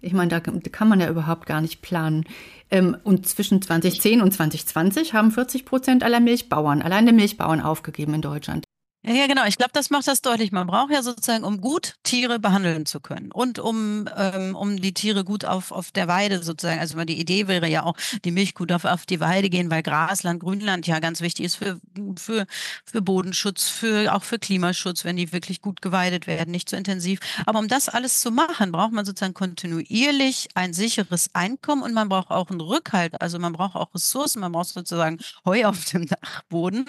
Ich meine, da kann man ja überhaupt gar nicht planen. Ähm, und zwischen 2010 und 2020 haben 40 Prozent aller Milchbauern, allein der Milchbauern aufgegeben in Deutschland. Ja, genau. Ich glaube, das macht das deutlich. Man braucht ja sozusagen, um gut Tiere behandeln zu können und um, ähm, um die Tiere gut auf, auf der Weide sozusagen. Also die Idee wäre ja auch, die Milchkuh darf auf die Weide gehen, weil Grasland, Grünland ja ganz wichtig ist für, für, für Bodenschutz, für, auch für Klimaschutz, wenn die wirklich gut geweidet werden, nicht zu intensiv. Aber um das alles zu machen, braucht man sozusagen kontinuierlich ein sicheres Einkommen und man braucht auch einen Rückhalt. Also man braucht auch Ressourcen, man braucht sozusagen Heu auf dem Dachboden,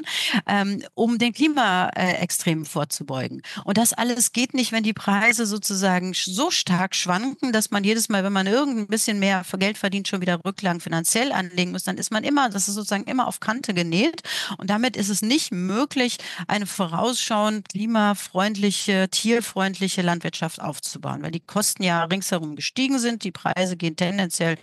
ähm, um den Klima äh, Extremen vorzubeugen. Und das alles geht nicht, wenn die Preise sozusagen so stark schwanken, dass man jedes Mal, wenn man irgendein bisschen mehr Geld verdient, schon wieder Rücklagen finanziell anlegen muss. Dann ist man immer, das ist sozusagen immer auf Kante genäht. Und damit ist es nicht möglich, eine vorausschauend klimafreundliche, tierfreundliche Landwirtschaft aufzubauen, weil die Kosten ja ringsherum gestiegen sind. Die Preise gehen tendenziell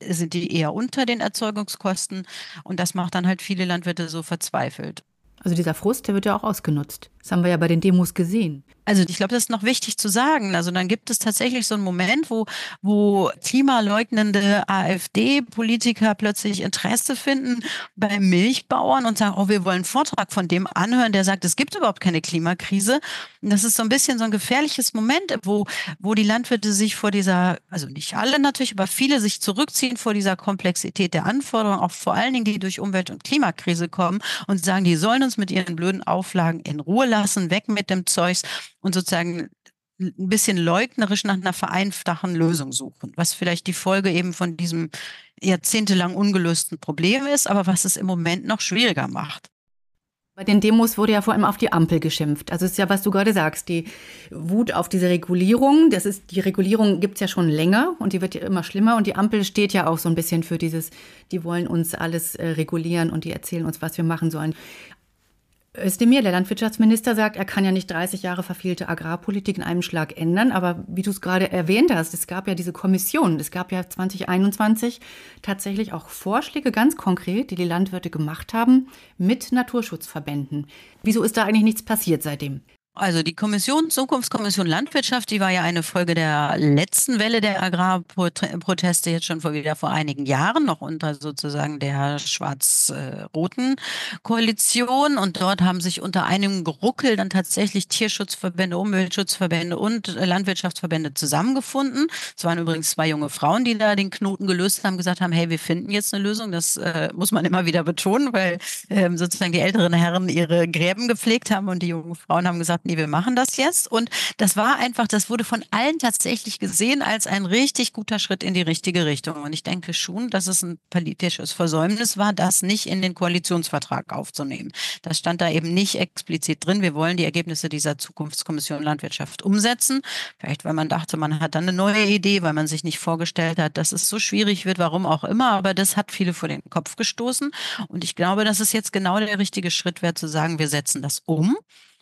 sind die eher unter den Erzeugungskosten und das macht dann halt viele Landwirte so verzweifelt. Also dieser Frust, der wird ja auch ausgenutzt. Das haben wir ja bei den Demos gesehen. Also ich glaube, das ist noch wichtig zu sagen. Also dann gibt es tatsächlich so einen Moment, wo, wo klimaleugnende AfD-Politiker plötzlich Interesse finden bei Milchbauern und sagen, oh, wir wollen einen Vortrag von dem anhören, der sagt, es gibt überhaupt keine Klimakrise. Und das ist so ein bisschen so ein gefährliches Moment, wo, wo die Landwirte sich vor dieser, also nicht alle natürlich, aber viele sich zurückziehen vor dieser Komplexität der Anforderungen, auch vor allen Dingen, die durch Umwelt- und Klimakrise kommen und sagen, die sollen uns mit ihren blöden Auflagen in Ruhe lassen, weg mit dem Zeugs und sozusagen ein bisschen leugnerisch nach einer vereinfachten Lösung suchen, was vielleicht die Folge eben von diesem jahrzehntelang ungelösten Problem ist, aber was es im Moment noch schwieriger macht. Bei den Demos wurde ja vor allem auf die Ampel geschimpft. Also es ist ja, was du gerade sagst, die Wut auf diese Regulierung. Das ist, die Regulierung gibt es ja schon länger und die wird ja immer schlimmer. Und die Ampel steht ja auch so ein bisschen für dieses, die wollen uns alles äh, regulieren und die erzählen uns, was wir machen sollen. Özdemir, der Landwirtschaftsminister, sagt, er kann ja nicht 30 Jahre verfehlte Agrarpolitik in einem Schlag ändern. Aber wie du es gerade erwähnt hast, es gab ja diese Kommission. Es gab ja 2021 tatsächlich auch Vorschläge, ganz konkret, die die Landwirte gemacht haben mit Naturschutzverbänden. Wieso ist da eigentlich nichts passiert seitdem? Also die Kommission, Zukunftskommission Landwirtschaft, die war ja eine Folge der letzten Welle der Agrarproteste jetzt schon vor wieder vor einigen Jahren, noch unter sozusagen der schwarz-roten Koalition. Und dort haben sich unter einem Geruckel dann tatsächlich Tierschutzverbände, Umweltschutzverbände und Landwirtschaftsverbände zusammengefunden. Es waren übrigens zwei junge Frauen, die da den Knoten gelöst haben, gesagt haben, hey, wir finden jetzt eine Lösung. Das äh, muss man immer wieder betonen, weil ähm, sozusagen die älteren Herren ihre Gräben gepflegt haben und die jungen Frauen haben gesagt, nee, wir machen das jetzt. Und das war einfach, das wurde von allen tatsächlich gesehen als ein richtig guter Schritt in die richtige Richtung. Und ich denke schon, dass es ein politisches Versäumnis war, das nicht in den Koalitionsvertrag aufzunehmen. Das stand da eben nicht explizit drin. Wir wollen die Ergebnisse dieser Zukunftskommission Landwirtschaft umsetzen. Vielleicht, weil man dachte, man hat dann eine neue Idee, weil man sich nicht vorgestellt hat, dass es so schwierig wird, warum auch immer. Aber das hat viele vor den Kopf gestoßen. Und ich glaube, dass es jetzt genau der richtige Schritt wäre, zu sagen, wir setzen das um.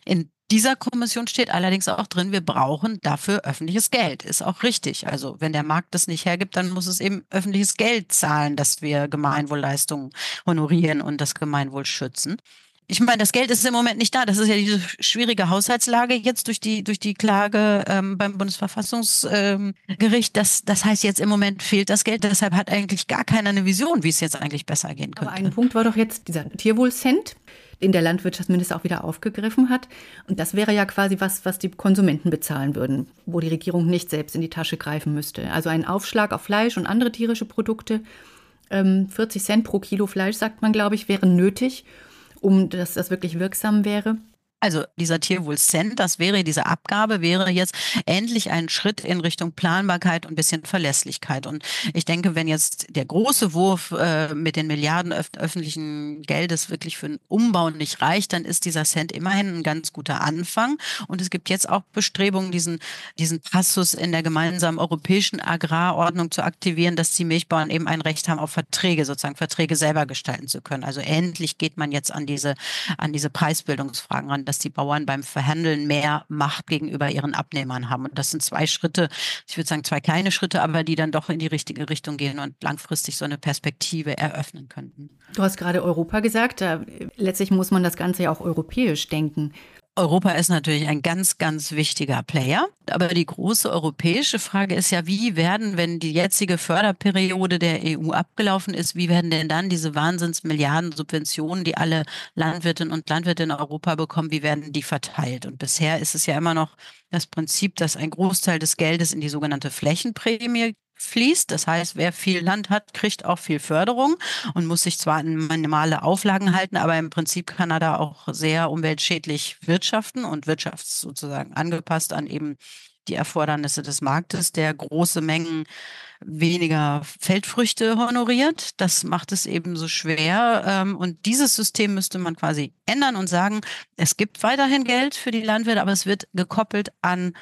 In dieser Kommission steht allerdings auch drin, wir brauchen dafür öffentliches Geld. Ist auch richtig. Also wenn der Markt das nicht hergibt, dann muss es eben öffentliches Geld zahlen, dass wir Gemeinwohlleistungen honorieren und das Gemeinwohl schützen. Ich meine, das Geld ist im Moment nicht da. Das ist ja diese schwierige Haushaltslage jetzt durch die durch die Klage ähm, beim Bundesverfassungsgericht. Ähm, das, das heißt, jetzt im Moment fehlt das Geld. Deshalb hat eigentlich gar keiner eine Vision, wie es jetzt eigentlich besser gehen könnte. Aber ein Punkt war doch jetzt dieser Tierwohlcent den der Landwirtschaftsminister auch wieder aufgegriffen hat. Und das wäre ja quasi was, was die Konsumenten bezahlen würden, wo die Regierung nicht selbst in die Tasche greifen müsste. Also ein Aufschlag auf Fleisch und andere tierische Produkte, 40 ähm, Cent pro Kilo Fleisch, sagt man, glaube ich, wären nötig, um dass das wirklich wirksam wäre. Also dieser Tierwohl-Cent, das wäre, diese Abgabe wäre jetzt endlich ein Schritt in Richtung Planbarkeit und bisschen Verlässlichkeit. Und ich denke, wenn jetzt der große Wurf äh, mit den Milliarden öf öffentlichen Geldes wirklich für den Umbau nicht reicht, dann ist dieser Cent immerhin ein ganz guter Anfang. Und es gibt jetzt auch Bestrebungen, diesen, diesen Passus in der gemeinsamen europäischen Agrarordnung zu aktivieren, dass die Milchbauern eben ein Recht haben auf Verträge, sozusagen Verträge selber gestalten zu können. Also endlich geht man jetzt an diese, an diese Preisbildungsfragen ran dass die Bauern beim Verhandeln mehr Macht gegenüber ihren Abnehmern haben. Und das sind zwei Schritte, ich würde sagen zwei kleine Schritte, aber die dann doch in die richtige Richtung gehen und langfristig so eine Perspektive eröffnen könnten. Du hast gerade Europa gesagt. Da, letztlich muss man das Ganze ja auch europäisch denken. Europa ist natürlich ein ganz, ganz wichtiger Player. Aber die große europäische Frage ist ja, wie werden, wenn die jetzige Förderperiode der EU abgelaufen ist, wie werden denn dann diese Wahnsinnsmilliarden Subventionen, die alle Landwirtinnen und Landwirte in Europa bekommen, wie werden die verteilt? Und bisher ist es ja immer noch das Prinzip, dass ein Großteil des Geldes in die sogenannte Flächenprämie fließt. Das heißt, wer viel Land hat, kriegt auch viel Förderung und muss sich zwar an minimale Auflagen halten, aber im Prinzip kann er da auch sehr umweltschädlich wirtschaften und wirtschafts sozusagen angepasst an eben die Erfordernisse des Marktes, der große Mengen weniger Feldfrüchte honoriert. Das macht es eben so schwer. Ähm, und dieses System müsste man quasi ändern und sagen, es gibt weiterhin Geld für die Landwirte, aber es wird gekoppelt an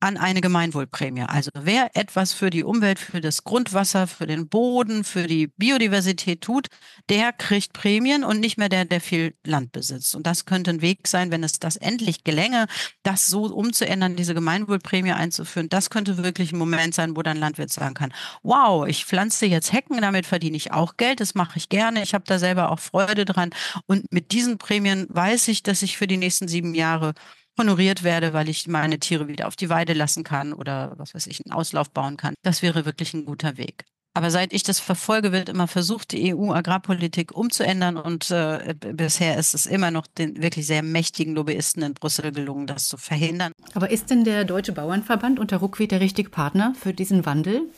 an eine Gemeinwohlprämie. Also wer etwas für die Umwelt, für das Grundwasser, für den Boden, für die Biodiversität tut, der kriegt Prämien und nicht mehr der, der viel Land besitzt. Und das könnte ein Weg sein, wenn es das endlich gelänge, das so umzuändern, diese Gemeinwohlprämie einzuführen. Das könnte wirklich ein Moment sein, wo dann Landwirt sagen kann, wow, ich pflanze jetzt Hecken, damit verdiene ich auch Geld, das mache ich gerne, ich habe da selber auch Freude dran. Und mit diesen Prämien weiß ich, dass ich für die nächsten sieben Jahre honoriert werde, weil ich meine Tiere wieder auf die Weide lassen kann oder was weiß ich, einen Auslauf bauen kann. Das wäre wirklich ein guter Weg. Aber seit ich das verfolge, wird immer versucht, die EU-Agrarpolitik umzuändern und äh, bisher ist es immer noch den wirklich sehr mächtigen Lobbyisten in Brüssel gelungen, das zu verhindern. Aber ist denn der Deutsche Bauernverband unter Ruckwied der richtige Partner für diesen Wandel?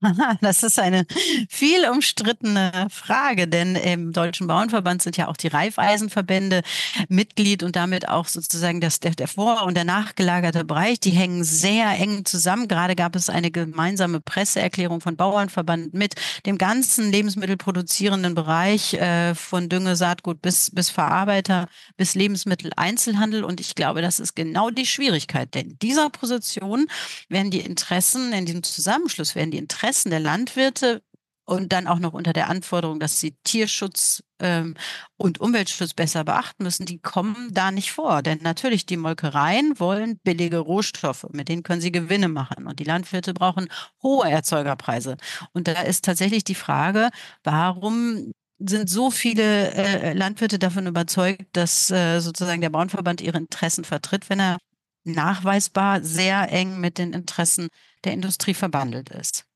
Das ist eine viel umstrittene Frage, denn im Deutschen Bauernverband sind ja auch die Reifeisenverbände Mitglied und damit auch sozusagen das, der, der vor- und der nachgelagerte Bereich, die hängen sehr eng zusammen. Gerade gab es eine gemeinsame Presseerklärung von Bauernverband mit dem ganzen lebensmittelproduzierenden Bereich äh, von Dünge, Saatgut bis, bis Verarbeiter, bis Lebensmitteleinzelhandel. Und ich glaube, das ist genau die Schwierigkeit, denn dieser Position werden die Interessen, in diesem Zusammenschluss werden die Interessen Interessen der Landwirte und dann auch noch unter der Anforderung, dass sie Tierschutz ähm, und Umweltschutz besser beachten müssen, die kommen da nicht vor. Denn natürlich, die Molkereien wollen billige Rohstoffe, mit denen können sie Gewinne machen. Und die Landwirte brauchen hohe Erzeugerpreise. Und da ist tatsächlich die Frage, warum sind so viele äh, Landwirte davon überzeugt, dass äh, sozusagen der Bauernverband ihre Interessen vertritt, wenn er nachweisbar sehr eng mit den Interessen der Industrie verbandelt ist.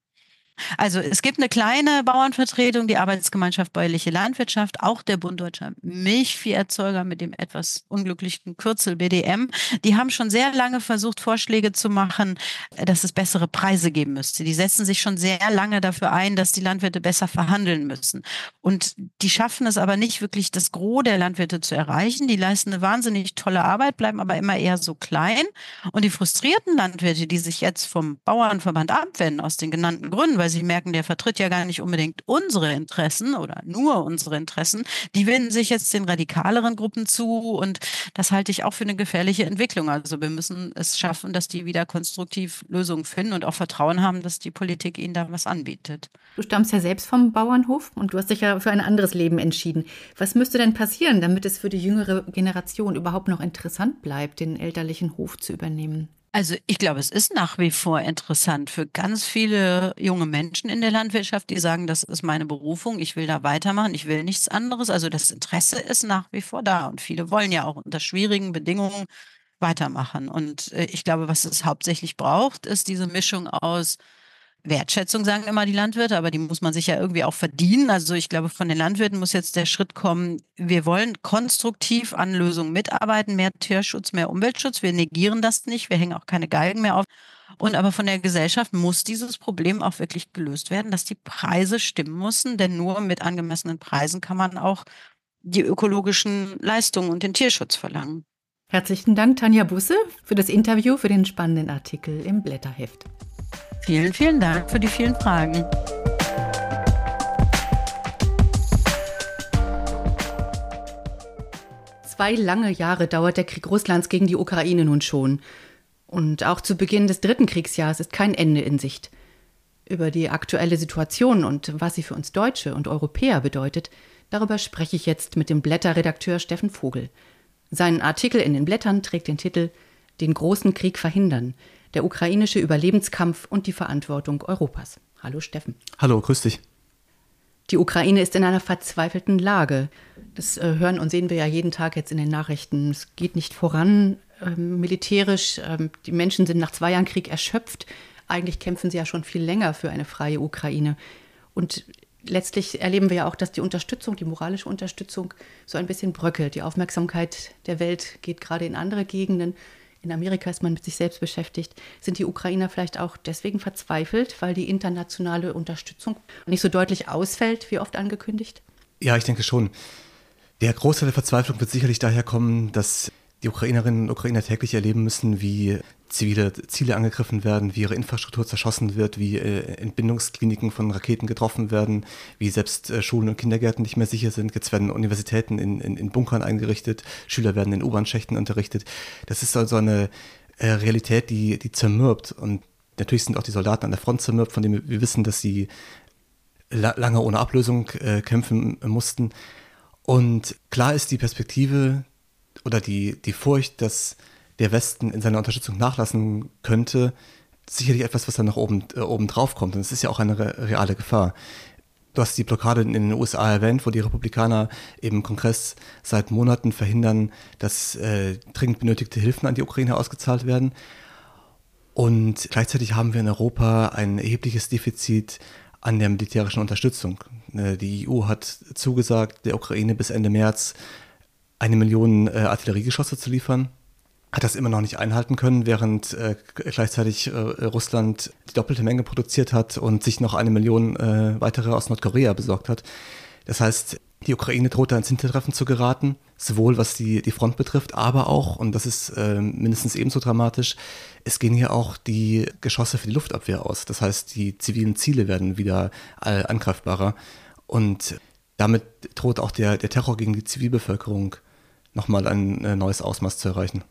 Also es gibt eine kleine Bauernvertretung, die Arbeitsgemeinschaft Bäuerliche Landwirtschaft, auch der Bund Deutscher Milchvieherzeuger mit dem etwas unglücklichen Kürzel BDM. Die haben schon sehr lange versucht, Vorschläge zu machen, dass es bessere Preise geben müsste. Die setzen sich schon sehr lange dafür ein, dass die Landwirte besser verhandeln müssen. Und die schaffen es aber nicht wirklich, das Gros der Landwirte zu erreichen. Die leisten eine wahnsinnig tolle Arbeit, bleiben aber immer eher so klein. Und die frustrierten Landwirte, die sich jetzt vom Bauernverband abwenden, aus den genannten Gründen, weil sie merken, der vertritt ja gar nicht unbedingt unsere Interessen oder nur unsere Interessen. Die wenden sich jetzt den radikaleren Gruppen zu und das halte ich auch für eine gefährliche Entwicklung. Also wir müssen es schaffen, dass die wieder konstruktiv Lösungen finden und auch Vertrauen haben, dass die Politik ihnen da was anbietet. Du stammst ja selbst vom Bauernhof und du hast dich ja für ein anderes Leben entschieden. Was müsste denn passieren, damit es für die jüngere Generation überhaupt noch interessant bleibt, den elterlichen Hof zu übernehmen? Also ich glaube, es ist nach wie vor interessant für ganz viele junge Menschen in der Landwirtschaft, die sagen, das ist meine Berufung, ich will da weitermachen, ich will nichts anderes. Also das Interesse ist nach wie vor da und viele wollen ja auch unter schwierigen Bedingungen weitermachen. Und äh, ich glaube, was es hauptsächlich braucht, ist diese Mischung aus Wertschätzung, sagen immer die Landwirte, aber die muss man sich ja irgendwie auch verdienen. Also ich glaube, von den Landwirten muss jetzt der Schritt kommen, wir wollen konstruktiv an Lösungen mitarbeiten, mehr Tierschutz, mehr Umweltschutz. Wir negieren das nicht, wir hängen auch keine Galgen mehr auf. Und aber von der Gesellschaft muss dieses Problem auch wirklich gelöst werden, dass die Preise stimmen müssen, denn nur mit angemessenen Preisen kann man auch die ökologischen Leistungen und den Tierschutz verlangen. Herzlichen Dank, Tanja Busse, für das Interview, für den spannenden Artikel im Blätterheft. Vielen, vielen Dank für die vielen Fragen. Zwei lange Jahre dauert der Krieg Russlands gegen die Ukraine nun schon. Und auch zu Beginn des dritten Kriegsjahres ist kein Ende in Sicht. Über die aktuelle Situation und was sie für uns Deutsche und Europäer bedeutet, darüber spreche ich jetzt mit dem Blätterredakteur Steffen Vogel. Sein Artikel in den Blättern trägt den Titel Den großen Krieg verhindern – der ukrainische Überlebenskampf und die Verantwortung Europas. Hallo Steffen. Hallo, grüß dich. Die Ukraine ist in einer verzweifelten Lage. Das äh, hören und sehen wir ja jeden Tag jetzt in den Nachrichten. Es geht nicht voran äh, militärisch. Ähm, die Menschen sind nach zwei Jahren Krieg erschöpft. Eigentlich kämpfen sie ja schon viel länger für eine freie Ukraine. Und letztlich erleben wir ja auch, dass die Unterstützung, die moralische Unterstützung so ein bisschen bröckelt. Die Aufmerksamkeit der Welt geht gerade in andere Gegenden in Amerika ist man mit sich selbst beschäftigt, sind die Ukrainer vielleicht auch deswegen verzweifelt, weil die internationale Unterstützung nicht so deutlich ausfällt, wie oft angekündigt? Ja, ich denke schon. Der Großteil der Verzweiflung wird sicherlich daher kommen, dass die Ukrainerinnen und Ukrainer täglich erleben müssen, wie zivile Ziele angegriffen werden, wie ihre Infrastruktur zerschossen wird, wie äh, Entbindungskliniken von Raketen getroffen werden, wie selbst äh, Schulen und Kindergärten nicht mehr sicher sind. Jetzt werden Universitäten in, in, in Bunkern eingerichtet, Schüler werden in U-Bahn-Schächten unterrichtet. Das ist also eine äh, Realität, die, die zermürbt. Und natürlich sind auch die Soldaten an der Front zermürbt, von denen wir wissen, dass sie la lange ohne Ablösung äh, kämpfen mussten. Und klar ist die Perspektive oder die, die Furcht, dass der Westen in seiner Unterstützung nachlassen könnte, sicherlich etwas, was dann noch oben, äh, oben drauf kommt. Und es ist ja auch eine re reale Gefahr. Du hast die Blockade in den USA erwähnt, wo die Republikaner im Kongress seit Monaten verhindern, dass äh, dringend benötigte Hilfen an die Ukraine ausgezahlt werden. Und gleichzeitig haben wir in Europa ein erhebliches Defizit an der militärischen Unterstützung. Äh, die EU hat zugesagt, der Ukraine bis Ende März eine Million äh, Artilleriegeschosse zu liefern. Hat das immer noch nicht einhalten können, während äh, gleichzeitig äh, Russland die doppelte Menge produziert hat und sich noch eine Million äh, weitere aus Nordkorea besorgt hat. Das heißt, die Ukraine droht da ins Hintertreffen zu geraten, sowohl was die, die Front betrifft, aber auch, und das ist äh, mindestens ebenso dramatisch, es gehen hier auch die Geschosse für die Luftabwehr aus. Das heißt, die zivilen Ziele werden wieder äh, angreifbarer und damit droht auch der, der Terror gegen die Zivilbevölkerung nochmal ein äh, neues Ausmaß zu erreichen.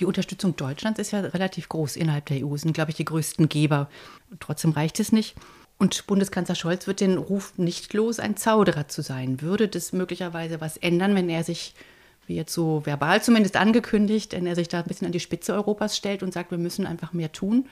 Die Unterstützung Deutschlands ist ja relativ groß innerhalb der EU, sind, glaube ich, die größten Geber. Trotzdem reicht es nicht. Und Bundeskanzler Scholz wird den Ruf nicht los, ein Zauderer zu sein. Würde das möglicherweise was ändern, wenn er sich, wie jetzt so verbal zumindest angekündigt, wenn er sich da ein bisschen an die Spitze Europas stellt und sagt, wir müssen einfach mehr tun?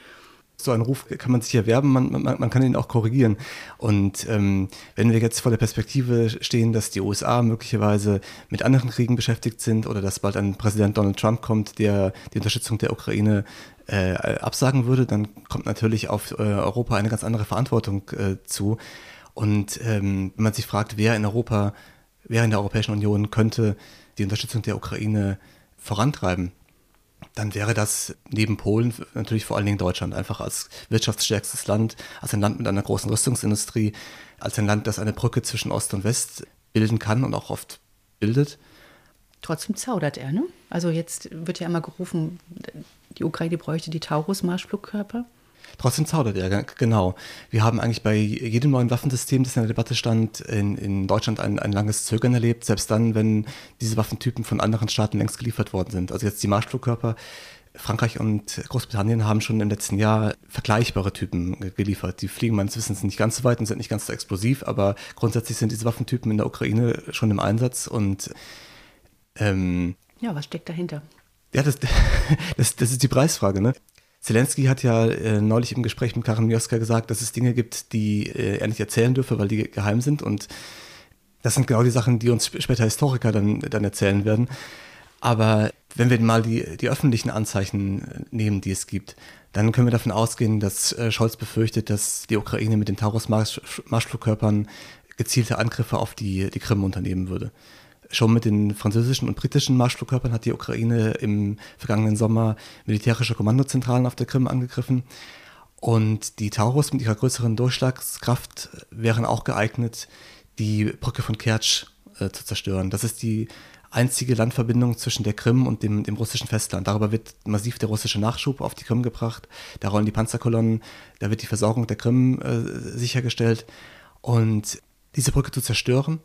So einen Ruf kann man sich erwerben, man, man, man kann ihn auch korrigieren. Und ähm, wenn wir jetzt vor der Perspektive stehen, dass die USA möglicherweise mit anderen Kriegen beschäftigt sind oder dass bald ein Präsident Donald Trump kommt, der die Unterstützung der Ukraine äh, absagen würde, dann kommt natürlich auf äh, Europa eine ganz andere Verantwortung äh, zu. Und ähm, wenn man sich fragt, wer in Europa, wer in der Europäischen Union könnte die Unterstützung der Ukraine vorantreiben, dann wäre das neben Polen natürlich vor allen Dingen Deutschland einfach als wirtschaftsstärkstes Land, als ein Land mit einer großen Rüstungsindustrie, als ein Land, das eine Brücke zwischen Ost und West bilden kann und auch oft bildet. Trotzdem zaudert er, ne? Also jetzt wird ja immer gerufen, die Ukraine bräuchte die Taurus-Marschflugkörper. Trotzdem zaudert er, genau. Wir haben eigentlich bei jedem neuen Waffensystem, das in der Debatte stand, in, in Deutschland ein, ein langes Zögern erlebt, selbst dann, wenn diese Waffentypen von anderen Staaten längst geliefert worden sind. Also jetzt die Marschflugkörper. Frankreich und Großbritannien haben schon im letzten Jahr vergleichbare Typen geliefert. Die fliegen meines Wissens nicht ganz so weit und sind nicht ganz so explosiv, aber grundsätzlich sind diese Waffentypen in der Ukraine schon im Einsatz und ähm, ja, was steckt dahinter? Ja, das, das, das ist die Preisfrage. Ne? Zelensky hat ja äh, neulich im Gespräch mit Karin Mioska gesagt, dass es Dinge gibt, die äh, er nicht erzählen dürfe, weil die geheim sind. Und das sind genau die Sachen, die uns später Historiker dann, dann erzählen werden. Aber wenn wir mal die, die öffentlichen Anzeichen äh, nehmen, die es gibt, dann können wir davon ausgehen, dass äh, Scholz befürchtet, dass die Ukraine mit den Taurus-Marschflugkörpern gezielte Angriffe auf die, die Krim unternehmen würde. Schon mit den französischen und britischen Marschflugkörpern hat die Ukraine im vergangenen Sommer militärische Kommandozentralen auf der Krim angegriffen. Und die Taurus mit ihrer größeren Durchschlagskraft wären auch geeignet, die Brücke von Kertsch äh, zu zerstören. Das ist die einzige Landverbindung zwischen der Krim und dem, dem, russischen Festland. Darüber wird massiv der russische Nachschub auf die Krim gebracht. Da rollen die Panzerkolonnen, da wird die Versorgung der Krim äh, sichergestellt. Und diese Brücke zu zerstören,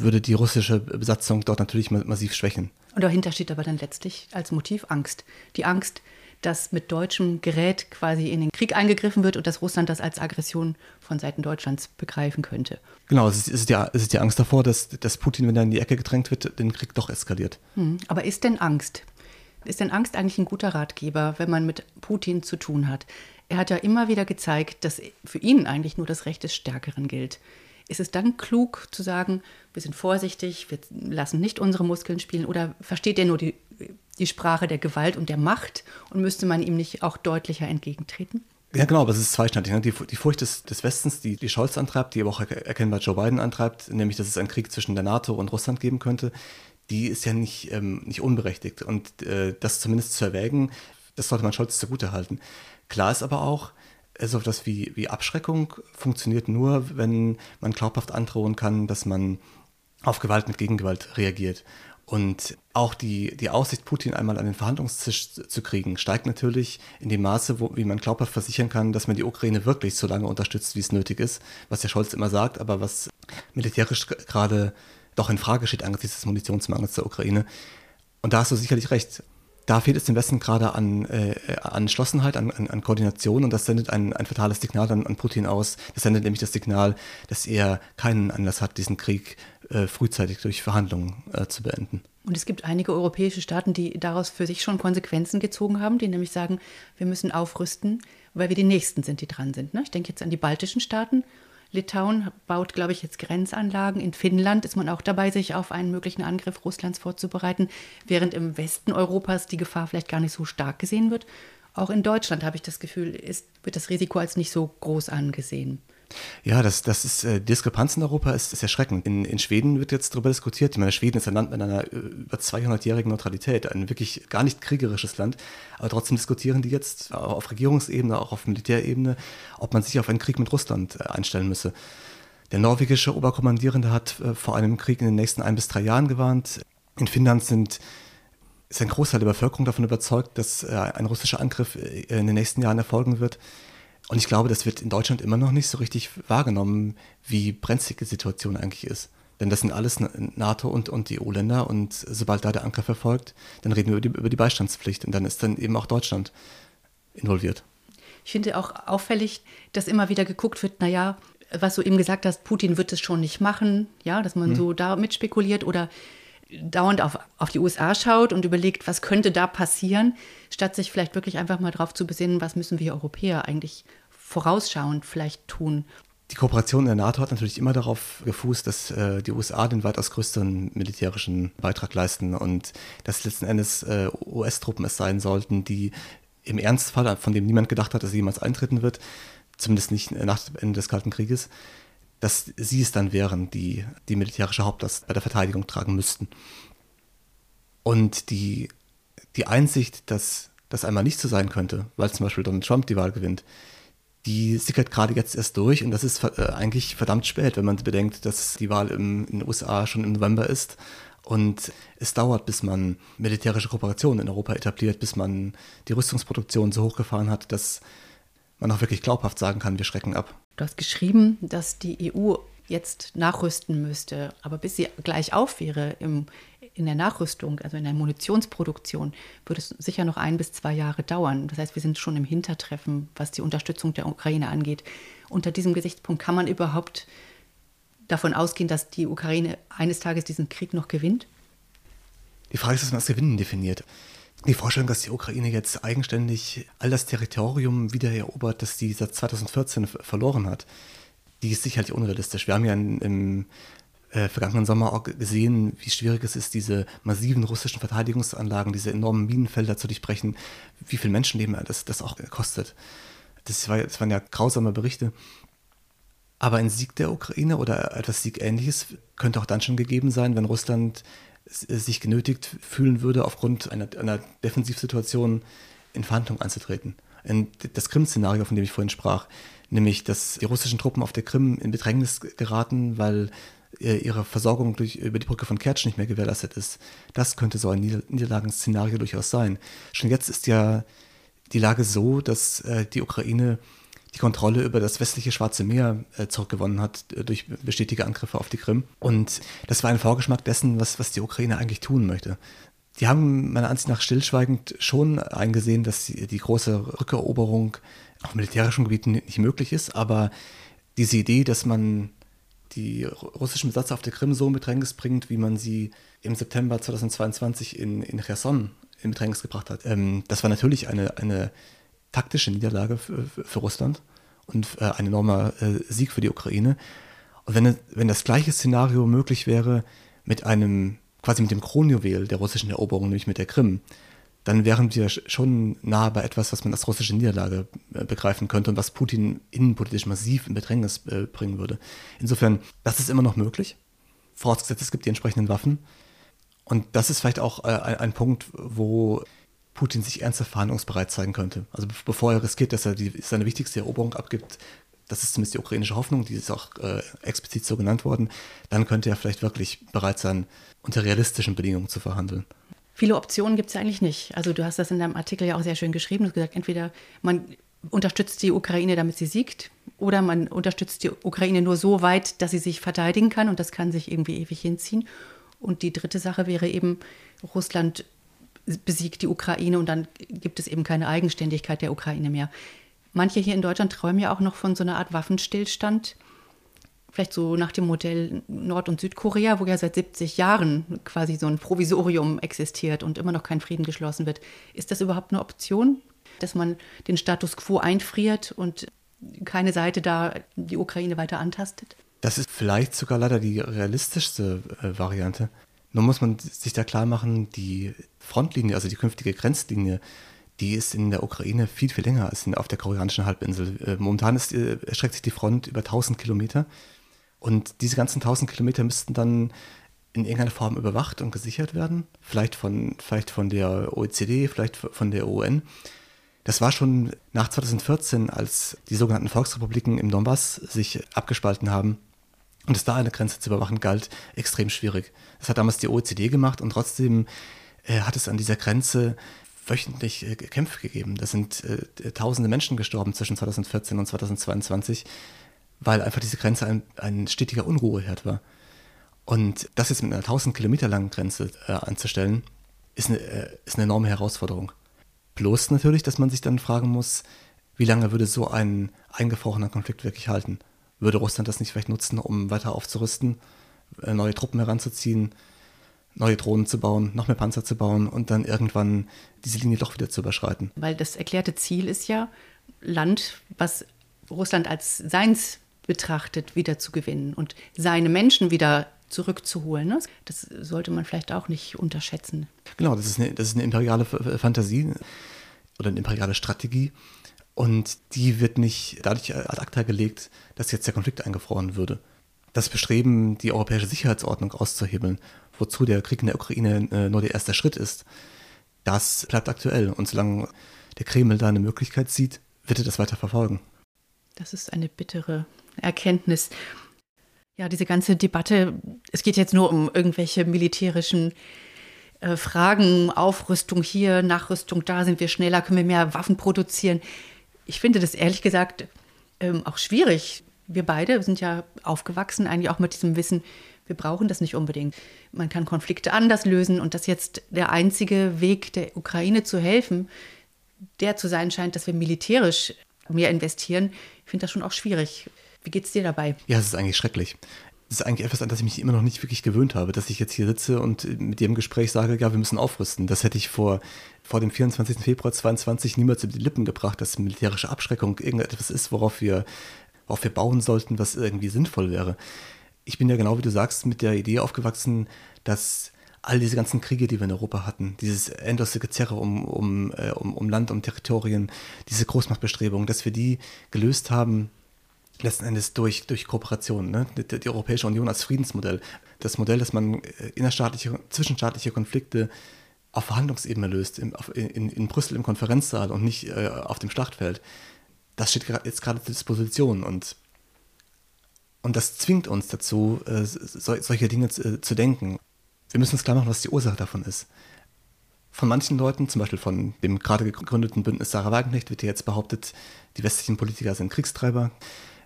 würde die russische Besatzung dort natürlich massiv schwächen. Und dahinter steht aber dann letztlich als Motiv Angst. Die Angst, dass mit deutschem Gerät quasi in den Krieg eingegriffen wird und dass Russland das als Aggression von Seiten Deutschlands begreifen könnte. Genau, es ist, es ist, die, es ist die Angst davor, dass, dass Putin, wenn er in die Ecke gedrängt wird, den Krieg doch eskaliert. Hm. Aber ist denn Angst? Ist denn Angst eigentlich ein guter Ratgeber, wenn man mit Putin zu tun hat? Er hat ja immer wieder gezeigt, dass für ihn eigentlich nur das Recht des Stärkeren gilt. Ist es dann klug zu sagen, wir sind vorsichtig, wir lassen nicht unsere Muskeln spielen oder versteht er nur die, die Sprache der Gewalt und der Macht und müsste man ihm nicht auch deutlicher entgegentreten? Ja, genau, aber es ist zweischneidig. Ne? Die, die Furcht des, des, Westens, die, die Scholz antreibt, die aber auch erkennbar Joe Biden antreibt, nämlich, dass es einen Krieg zwischen der NATO und Russland geben könnte, die ist ja nicht, ähm, nicht unberechtigt. Und äh, das zumindest zu erwägen, das sollte man Scholz zugutehalten. Klar ist aber auch, so etwas wie, wie Abschreckung funktioniert nur, wenn man glaubhaft androhen kann, dass man auf Gewalt mit Gegengewalt reagiert. Und auch die, die Aussicht, Putin einmal an den Verhandlungstisch zu kriegen, steigt natürlich in dem Maße, wo, wie man glaubhaft versichern kann, dass man die Ukraine wirklich so lange unterstützt, wie es nötig ist, was der Scholz immer sagt, aber was militärisch gerade doch in Frage steht angesichts des Munitionsmangels der Ukraine. Und da hast du sicherlich recht da fehlt es dem Westen gerade an, äh, an an, an, an, Koordination und das sendet ein, ein fatales Signal an, an, Putin aus. Das sendet nämlich das Signal, dass er keinen Anlass hat, diesen Krieg äh, frühzeitig durch Verhandlungen äh, zu beenden. Und es gibt einige europäische Staaten, die daraus für sich schon Konsequenzen gezogen haben, die nämlich sagen, wir müssen aufrüsten, weil wir die Nächsten sind, die dran sind. Ne? Ich denke jetzt an die baltischen Staaten Litauen baut, glaube ich, jetzt Grenzanlagen. In Finnland ist man auch dabei, sich auf einen möglichen Angriff Russlands vorzubereiten, während im Westen Europas die Gefahr vielleicht gar nicht so stark gesehen wird. Auch in Deutschland habe ich das Gefühl, ist, wird das Risiko als nicht so groß angesehen. Ja, das, das ist, äh, Diskrepanz in Europa ist, ist erschreckend. In, in Schweden wird jetzt darüber diskutiert. Ich meine, Schweden ist ein Land mit einer äh, über 200-jährigen Neutralität, ein wirklich gar nicht kriegerisches Land. Aber trotzdem diskutieren die jetzt auf Regierungsebene, auch auf Militärebene, ob man sich auf einen Krieg mit Russland äh, einstellen müsse. Der norwegische Oberkommandierende hat äh, vor einem Krieg in den nächsten ein bis drei Jahren gewarnt. In Finnland sind, ist ein Großteil der Bevölkerung davon überzeugt, dass äh, ein russischer Angriff äh, in den nächsten Jahren erfolgen wird. Und ich glaube, das wird in Deutschland immer noch nicht so richtig wahrgenommen, wie brenzlig die Situation eigentlich ist. Denn das sind alles NATO- und, und EU-Länder und sobald da der Anker verfolgt, dann reden wir über die, über die Beistandspflicht und dann ist dann eben auch Deutschland involviert. Ich finde auch auffällig, dass immer wieder geguckt wird, naja, was du eben gesagt hast, Putin wird es schon nicht machen, ja, dass man hm. so da mitspekuliert oder dauernd auf, auf die USA schaut und überlegt, was könnte da passieren, statt sich vielleicht wirklich einfach mal darauf zu besinnen, was müssen wir Europäer eigentlich vorausschauend vielleicht tun. Die Kooperation der NATO hat natürlich immer darauf gefußt, dass äh, die USA den weitaus größten militärischen Beitrag leisten und dass letzten Endes äh, US-Truppen es sein sollten, die im Ernstfall, von dem niemand gedacht hat, dass sie jemals eintreten wird, zumindest nicht nach dem Ende des Kalten Krieges, dass sie es dann wären, die die militärische Hauptlast bei der Verteidigung tragen müssten. Und die, die Einsicht, dass das einmal nicht so sein könnte, weil zum Beispiel Donald Trump die Wahl gewinnt, die sickert gerade jetzt erst durch und das ist äh, eigentlich verdammt spät, wenn man bedenkt, dass die Wahl im, in den USA schon im November ist und es dauert, bis man militärische Kooperationen in Europa etabliert, bis man die Rüstungsproduktion so hochgefahren hat, dass man auch wirklich glaubhaft sagen kann, wir schrecken ab. Du hast geschrieben, dass die EU jetzt nachrüsten müsste, aber bis sie gleich auf wäre im, in der Nachrüstung, also in der Munitionsproduktion, würde es sicher noch ein bis zwei Jahre dauern. Das heißt, wir sind schon im Hintertreffen, was die Unterstützung der Ukraine angeht. Unter diesem Gesichtspunkt kann man überhaupt davon ausgehen, dass die Ukraine eines Tages diesen Krieg noch gewinnt? Die Frage ist, was man als Gewinnen definiert. Die Vorstellung, dass die Ukraine jetzt eigenständig all das Territorium wieder erobert, das die seit 2014 verloren hat, die ist sicherlich unrealistisch. Wir haben ja im äh, vergangenen Sommer auch gesehen, wie schwierig es ist, diese massiven russischen Verteidigungsanlagen, diese enormen Minenfelder zu durchbrechen, wie viel Menschenleben das, das auch kostet. Das, war, das waren ja grausame Berichte. Aber ein Sieg der Ukraine oder etwas Siegähnliches könnte auch dann schon gegeben sein, wenn Russland sich genötigt fühlen würde, aufgrund einer, einer Defensivsituation in Verhandlungen anzutreten. Das Krim-Szenario, von dem ich vorhin sprach, nämlich, dass die russischen Truppen auf der Krim in Bedrängnis geraten, weil äh, ihre Versorgung durch, über die Brücke von Kertsch nicht mehr gewährleistet ist. Das könnte so ein Niederlagenszenario durchaus sein. Schon jetzt ist ja die Lage so, dass äh, die Ukraine die Kontrolle über das westliche Schwarze Meer äh, zurückgewonnen hat äh, durch bestätigte Angriffe auf die Krim. Und das war ein Vorgeschmack dessen, was, was die Ukraine eigentlich tun möchte. Die haben meiner Ansicht nach stillschweigend schon eingesehen, dass die, große Rückeroberung auf militärischen Gebieten nicht möglich ist, aber diese Idee, dass man die russischen Besatzer auf der Krim so in Bedrängnis bringt, wie man sie im September 2022 in, in Cherson in Bedrängnis gebracht hat, ähm, das war natürlich eine, eine taktische Niederlage für, für Russland und äh, ein enormer äh, Sieg für die Ukraine. Und wenn, wenn das gleiche Szenario möglich wäre mit einem, quasi mit dem Kronjuwel der russischen Eroberung, nämlich mit der Krim, dann wären wir schon nahe bei etwas, was man als russische Niederlage äh, begreifen könnte und was Putin innenpolitisch massiv in Bedrängnis bringen würde. Insofern, das ist immer noch möglich, vorausgesetzt es gibt die entsprechenden Waffen. Und das ist vielleicht auch ein Punkt, wo Putin sich ernsthaft verhandlungsbereit zeigen könnte. Also bevor er riskiert, dass er die, seine wichtigste Eroberung abgibt, das ist zumindest die ukrainische Hoffnung, die ist auch äh, explizit so genannt worden, dann könnte er vielleicht wirklich bereit sein, unter realistischen Bedingungen zu verhandeln. Viele Optionen gibt es ja eigentlich nicht. Also du hast das in deinem Artikel ja auch sehr schön geschrieben. Du hast gesagt, entweder man unterstützt die Ukraine, damit sie siegt, oder man unterstützt die Ukraine nur so weit, dass sie sich verteidigen kann und das kann sich irgendwie ewig hinziehen. Und die dritte Sache wäre eben, Russland besiegt die Ukraine und dann gibt es eben keine Eigenständigkeit der Ukraine mehr. Manche hier in Deutschland träumen ja auch noch von so einer Art Waffenstillstand, vielleicht so nach dem Modell Nord- und Südkorea, wo ja seit 70 Jahren quasi so ein Provisorium existiert und immer noch kein Frieden geschlossen wird. Ist das überhaupt eine Option, dass man den Status quo einfriert und keine Seite da die Ukraine weiter antastet? Das ist vielleicht sogar leider die realistischste äh, Variante. Nun muss man sich da klar machen, die Frontlinie, also die künftige Grenzlinie, die ist in der Ukraine viel, viel länger als auf der koreanischen Halbinsel. Äh, momentan ist, äh, erstreckt sich die Front über 1000 Kilometer. Und diese ganzen 1000 Kilometer müssten dann in irgendeiner Form überwacht und gesichert werden. Vielleicht von, vielleicht von der OECD, vielleicht von der UN. Das war schon nach 2014, als die sogenannten Volksrepubliken im Donbass sich abgespalten haben und es da eine Grenze zu überwachen galt, extrem schwierig. Das hat damals die OECD gemacht und trotzdem äh, hat es an dieser Grenze wöchentlich äh, Kämpfe gegeben. Da sind äh, tausende Menschen gestorben zwischen 2014 und 2022, weil einfach diese Grenze ein, ein stetiger Unruheherd war. Und das jetzt mit einer 1000 Kilometer langen Grenze äh, anzustellen, ist eine, äh, ist eine enorme Herausforderung. Bloß natürlich, dass man sich dann fragen muss, wie lange würde so ein eingefrorener Konflikt wirklich halten? Würde Russland das nicht vielleicht nutzen, um weiter aufzurüsten, äh, neue Truppen heranzuziehen, neue Drohnen zu bauen, noch mehr Panzer zu bauen und dann irgendwann diese Linie doch wieder zu überschreiten. Weil das erklärte Ziel ist ja, Land, was Russland als seins betrachtet, wieder zu gewinnen und seine Menschen wieder zurückzuholen. Ne? Das sollte man vielleicht auch nicht unterschätzen. Genau, das ist eine, das ist eine imperiale Fantasie oder eine imperiale Strategie. Und die wird nicht dadurch ad acta gelegt, dass jetzt der Konflikt eingefroren würde. Das Bestreben, die europäische Sicherheitsordnung auszuhebeln wozu der Krieg in der Ukraine äh, nur der erste Schritt ist, das bleibt aktuell. Und solange der Kreml da eine Möglichkeit sieht, wird er das weiter verfolgen. Das ist eine bittere Erkenntnis. Ja, diese ganze Debatte, es geht jetzt nur um irgendwelche militärischen äh, Fragen, Aufrüstung hier, Nachrüstung da, sind wir schneller, können wir mehr Waffen produzieren. Ich finde das ehrlich gesagt ähm, auch schwierig. Wir beide sind ja aufgewachsen, eigentlich auch mit diesem Wissen, wir brauchen das nicht unbedingt. Man kann Konflikte anders lösen und dass jetzt der einzige Weg der Ukraine zu helfen, der zu sein scheint, dass wir militärisch mehr investieren, ich finde das schon auch schwierig. Wie geht es dir dabei? Ja, es ist eigentlich schrecklich. Es ist eigentlich etwas, an das ich mich immer noch nicht wirklich gewöhnt habe, dass ich jetzt hier sitze und mit dir im Gespräch sage, ja, wir müssen aufrüsten. Das hätte ich vor, vor dem 24. Februar 2022 niemals über die Lippen gebracht, dass militärische Abschreckung irgendetwas ist, worauf wir, worauf wir bauen sollten, was irgendwie sinnvoll wäre ich bin ja genau wie du sagst mit der Idee aufgewachsen, dass all diese ganzen Kriege, die wir in Europa hatten, dieses endlose Gezerre um, um, äh, um, um Land, um Territorien, diese Großmachtbestrebungen, dass wir die gelöst haben, letzten Endes durch, durch Kooperation. Ne? Die, die, Europäische Union als Friedensmodell. Das Modell, dass man äh, innerstaatliche, zwischenstaatliche Konflikte auf Verhandlungsebene löst, in, in, in Brüssel im Konferenzsaal und nicht äh, auf dem Schlachtfeld. Das steht jetzt gerade zur Disposition und und das zwingt uns dazu, äh, solche Dinge zu, zu denken. Wir müssen uns klar machen, was die Ursache davon ist. Von manchen Leuten, zum Beispiel von dem gerade gegründeten Bündnis Sarah Wagenknecht, wird jetzt behauptet, die westlichen Politiker sind Kriegstreiber.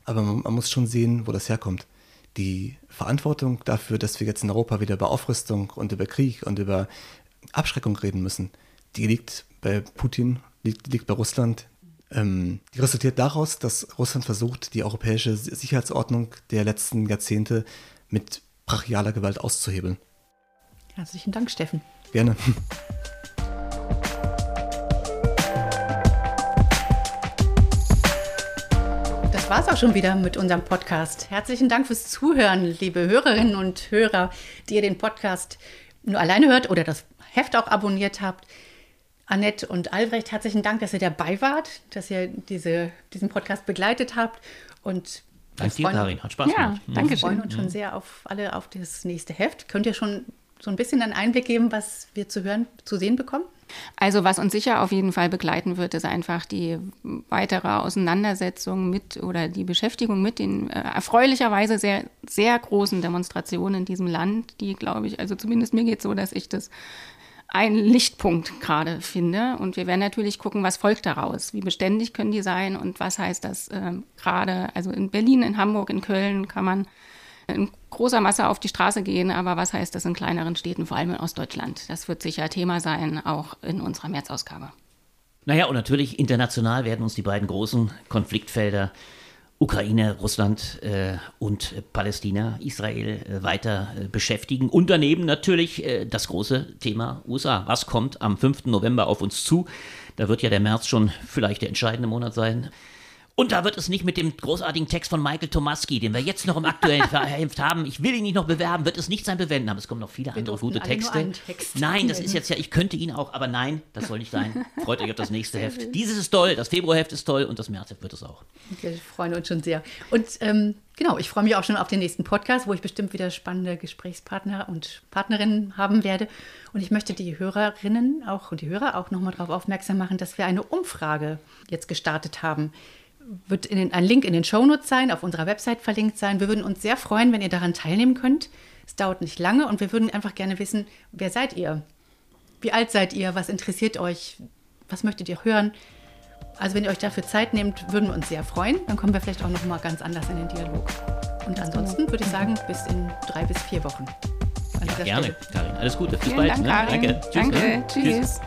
Aber man, man, muss schon sehen, wo das herkommt. Die Verantwortung dafür, dass wir jetzt in Europa wieder über Aufrüstung und über Krieg und über Abschreckung reden müssen, die liegt bei Putin, liegt, liegt bei Russland, ähm, die resultiert daraus, dass Russland versucht, die europäische Sicherheitsordnung der letzten Jahrzehnte mit brachialer Gewalt auszuhebeln. Herzlichen Dank, Steffen. Gerne. Das war es auch schon wieder mit unserem Podcast. Herzlichen Dank fürs Zuhören, liebe Hörerinnen und Hörer, die ihr den Podcast nur alleine hört oder das Heft auch abonniert habt. Annette und Albrecht, herzlichen Dank, dass ihr dabei wart, dass ihr diese, diesen Podcast begleitet habt. Und Danke dir, Karin. Hat Spaß ja, gemacht. Danke wir freuen uns schon sehr auf alle auf das nächste Heft. Könnt ihr schon so ein bisschen einen Einblick geben, was wir zu hören, zu sehen bekommen? Also was uns sicher auf jeden Fall begleiten wird, ist einfach die weitere Auseinandersetzung mit oder die Beschäftigung mit den äh, erfreulicherweise sehr, sehr großen Demonstrationen in diesem Land, die, glaube ich, also zumindest mir geht es so, dass ich das ein Lichtpunkt gerade finde. Und wir werden natürlich gucken, was folgt daraus. Wie beständig können die sein und was heißt das äh, gerade? Also in Berlin, in Hamburg, in Köln kann man in großer Masse auf die Straße gehen, aber was heißt das in kleineren Städten, vor allem in Ostdeutschland? Das wird sicher Thema sein, auch in unserer Märzausgabe. Naja, und natürlich international werden uns die beiden großen Konfliktfelder Ukraine, Russland äh, und Palästina, Israel äh, weiter äh, beschäftigen. Und daneben natürlich äh, das große Thema USA. Was kommt am 5. November auf uns zu? Da wird ja der März schon vielleicht der entscheidende Monat sein. Und da wird es nicht mit dem großartigen Text von Michael Tomaski, den wir jetzt noch im aktuellen Heft haben. Ich will ihn nicht noch bewerben, wird es nicht sein bewenden, aber es kommen noch viele andere gute Texte. Text nein, das ist jetzt ja, ich könnte ihn auch, aber nein, das soll nicht sein. Freut euch auf das nächste Heft. Dieses ist toll, das Februarheft ist toll und das Märzheft wird es auch. Wir freuen uns schon sehr. Und ähm, genau, ich freue mich auch schon auf den nächsten Podcast, wo ich bestimmt wieder spannende Gesprächspartner und Partnerinnen haben werde. Und ich möchte die Hörerinnen auch und die Hörer auch nochmal darauf aufmerksam machen, dass wir eine Umfrage jetzt gestartet haben wird den, ein Link in den Shownotes sein, auf unserer Website verlinkt sein. Wir würden uns sehr freuen, wenn ihr daran teilnehmen könnt. Es dauert nicht lange und wir würden einfach gerne wissen, wer seid ihr? Wie alt seid ihr? Was interessiert euch? Was möchtet ihr hören? Also wenn ihr euch dafür Zeit nehmt, würden wir uns sehr freuen. Dann kommen wir vielleicht auch noch mal ganz anders in den Dialog. Und ansonsten würde ich sagen, bis in drei bis vier Wochen. Ja, gerne, Stelle. Karin. Alles Gute. Bis Vielen bald. Dank, ne? Karin. Danke. Tschüss. Danke. ne? Tschüss.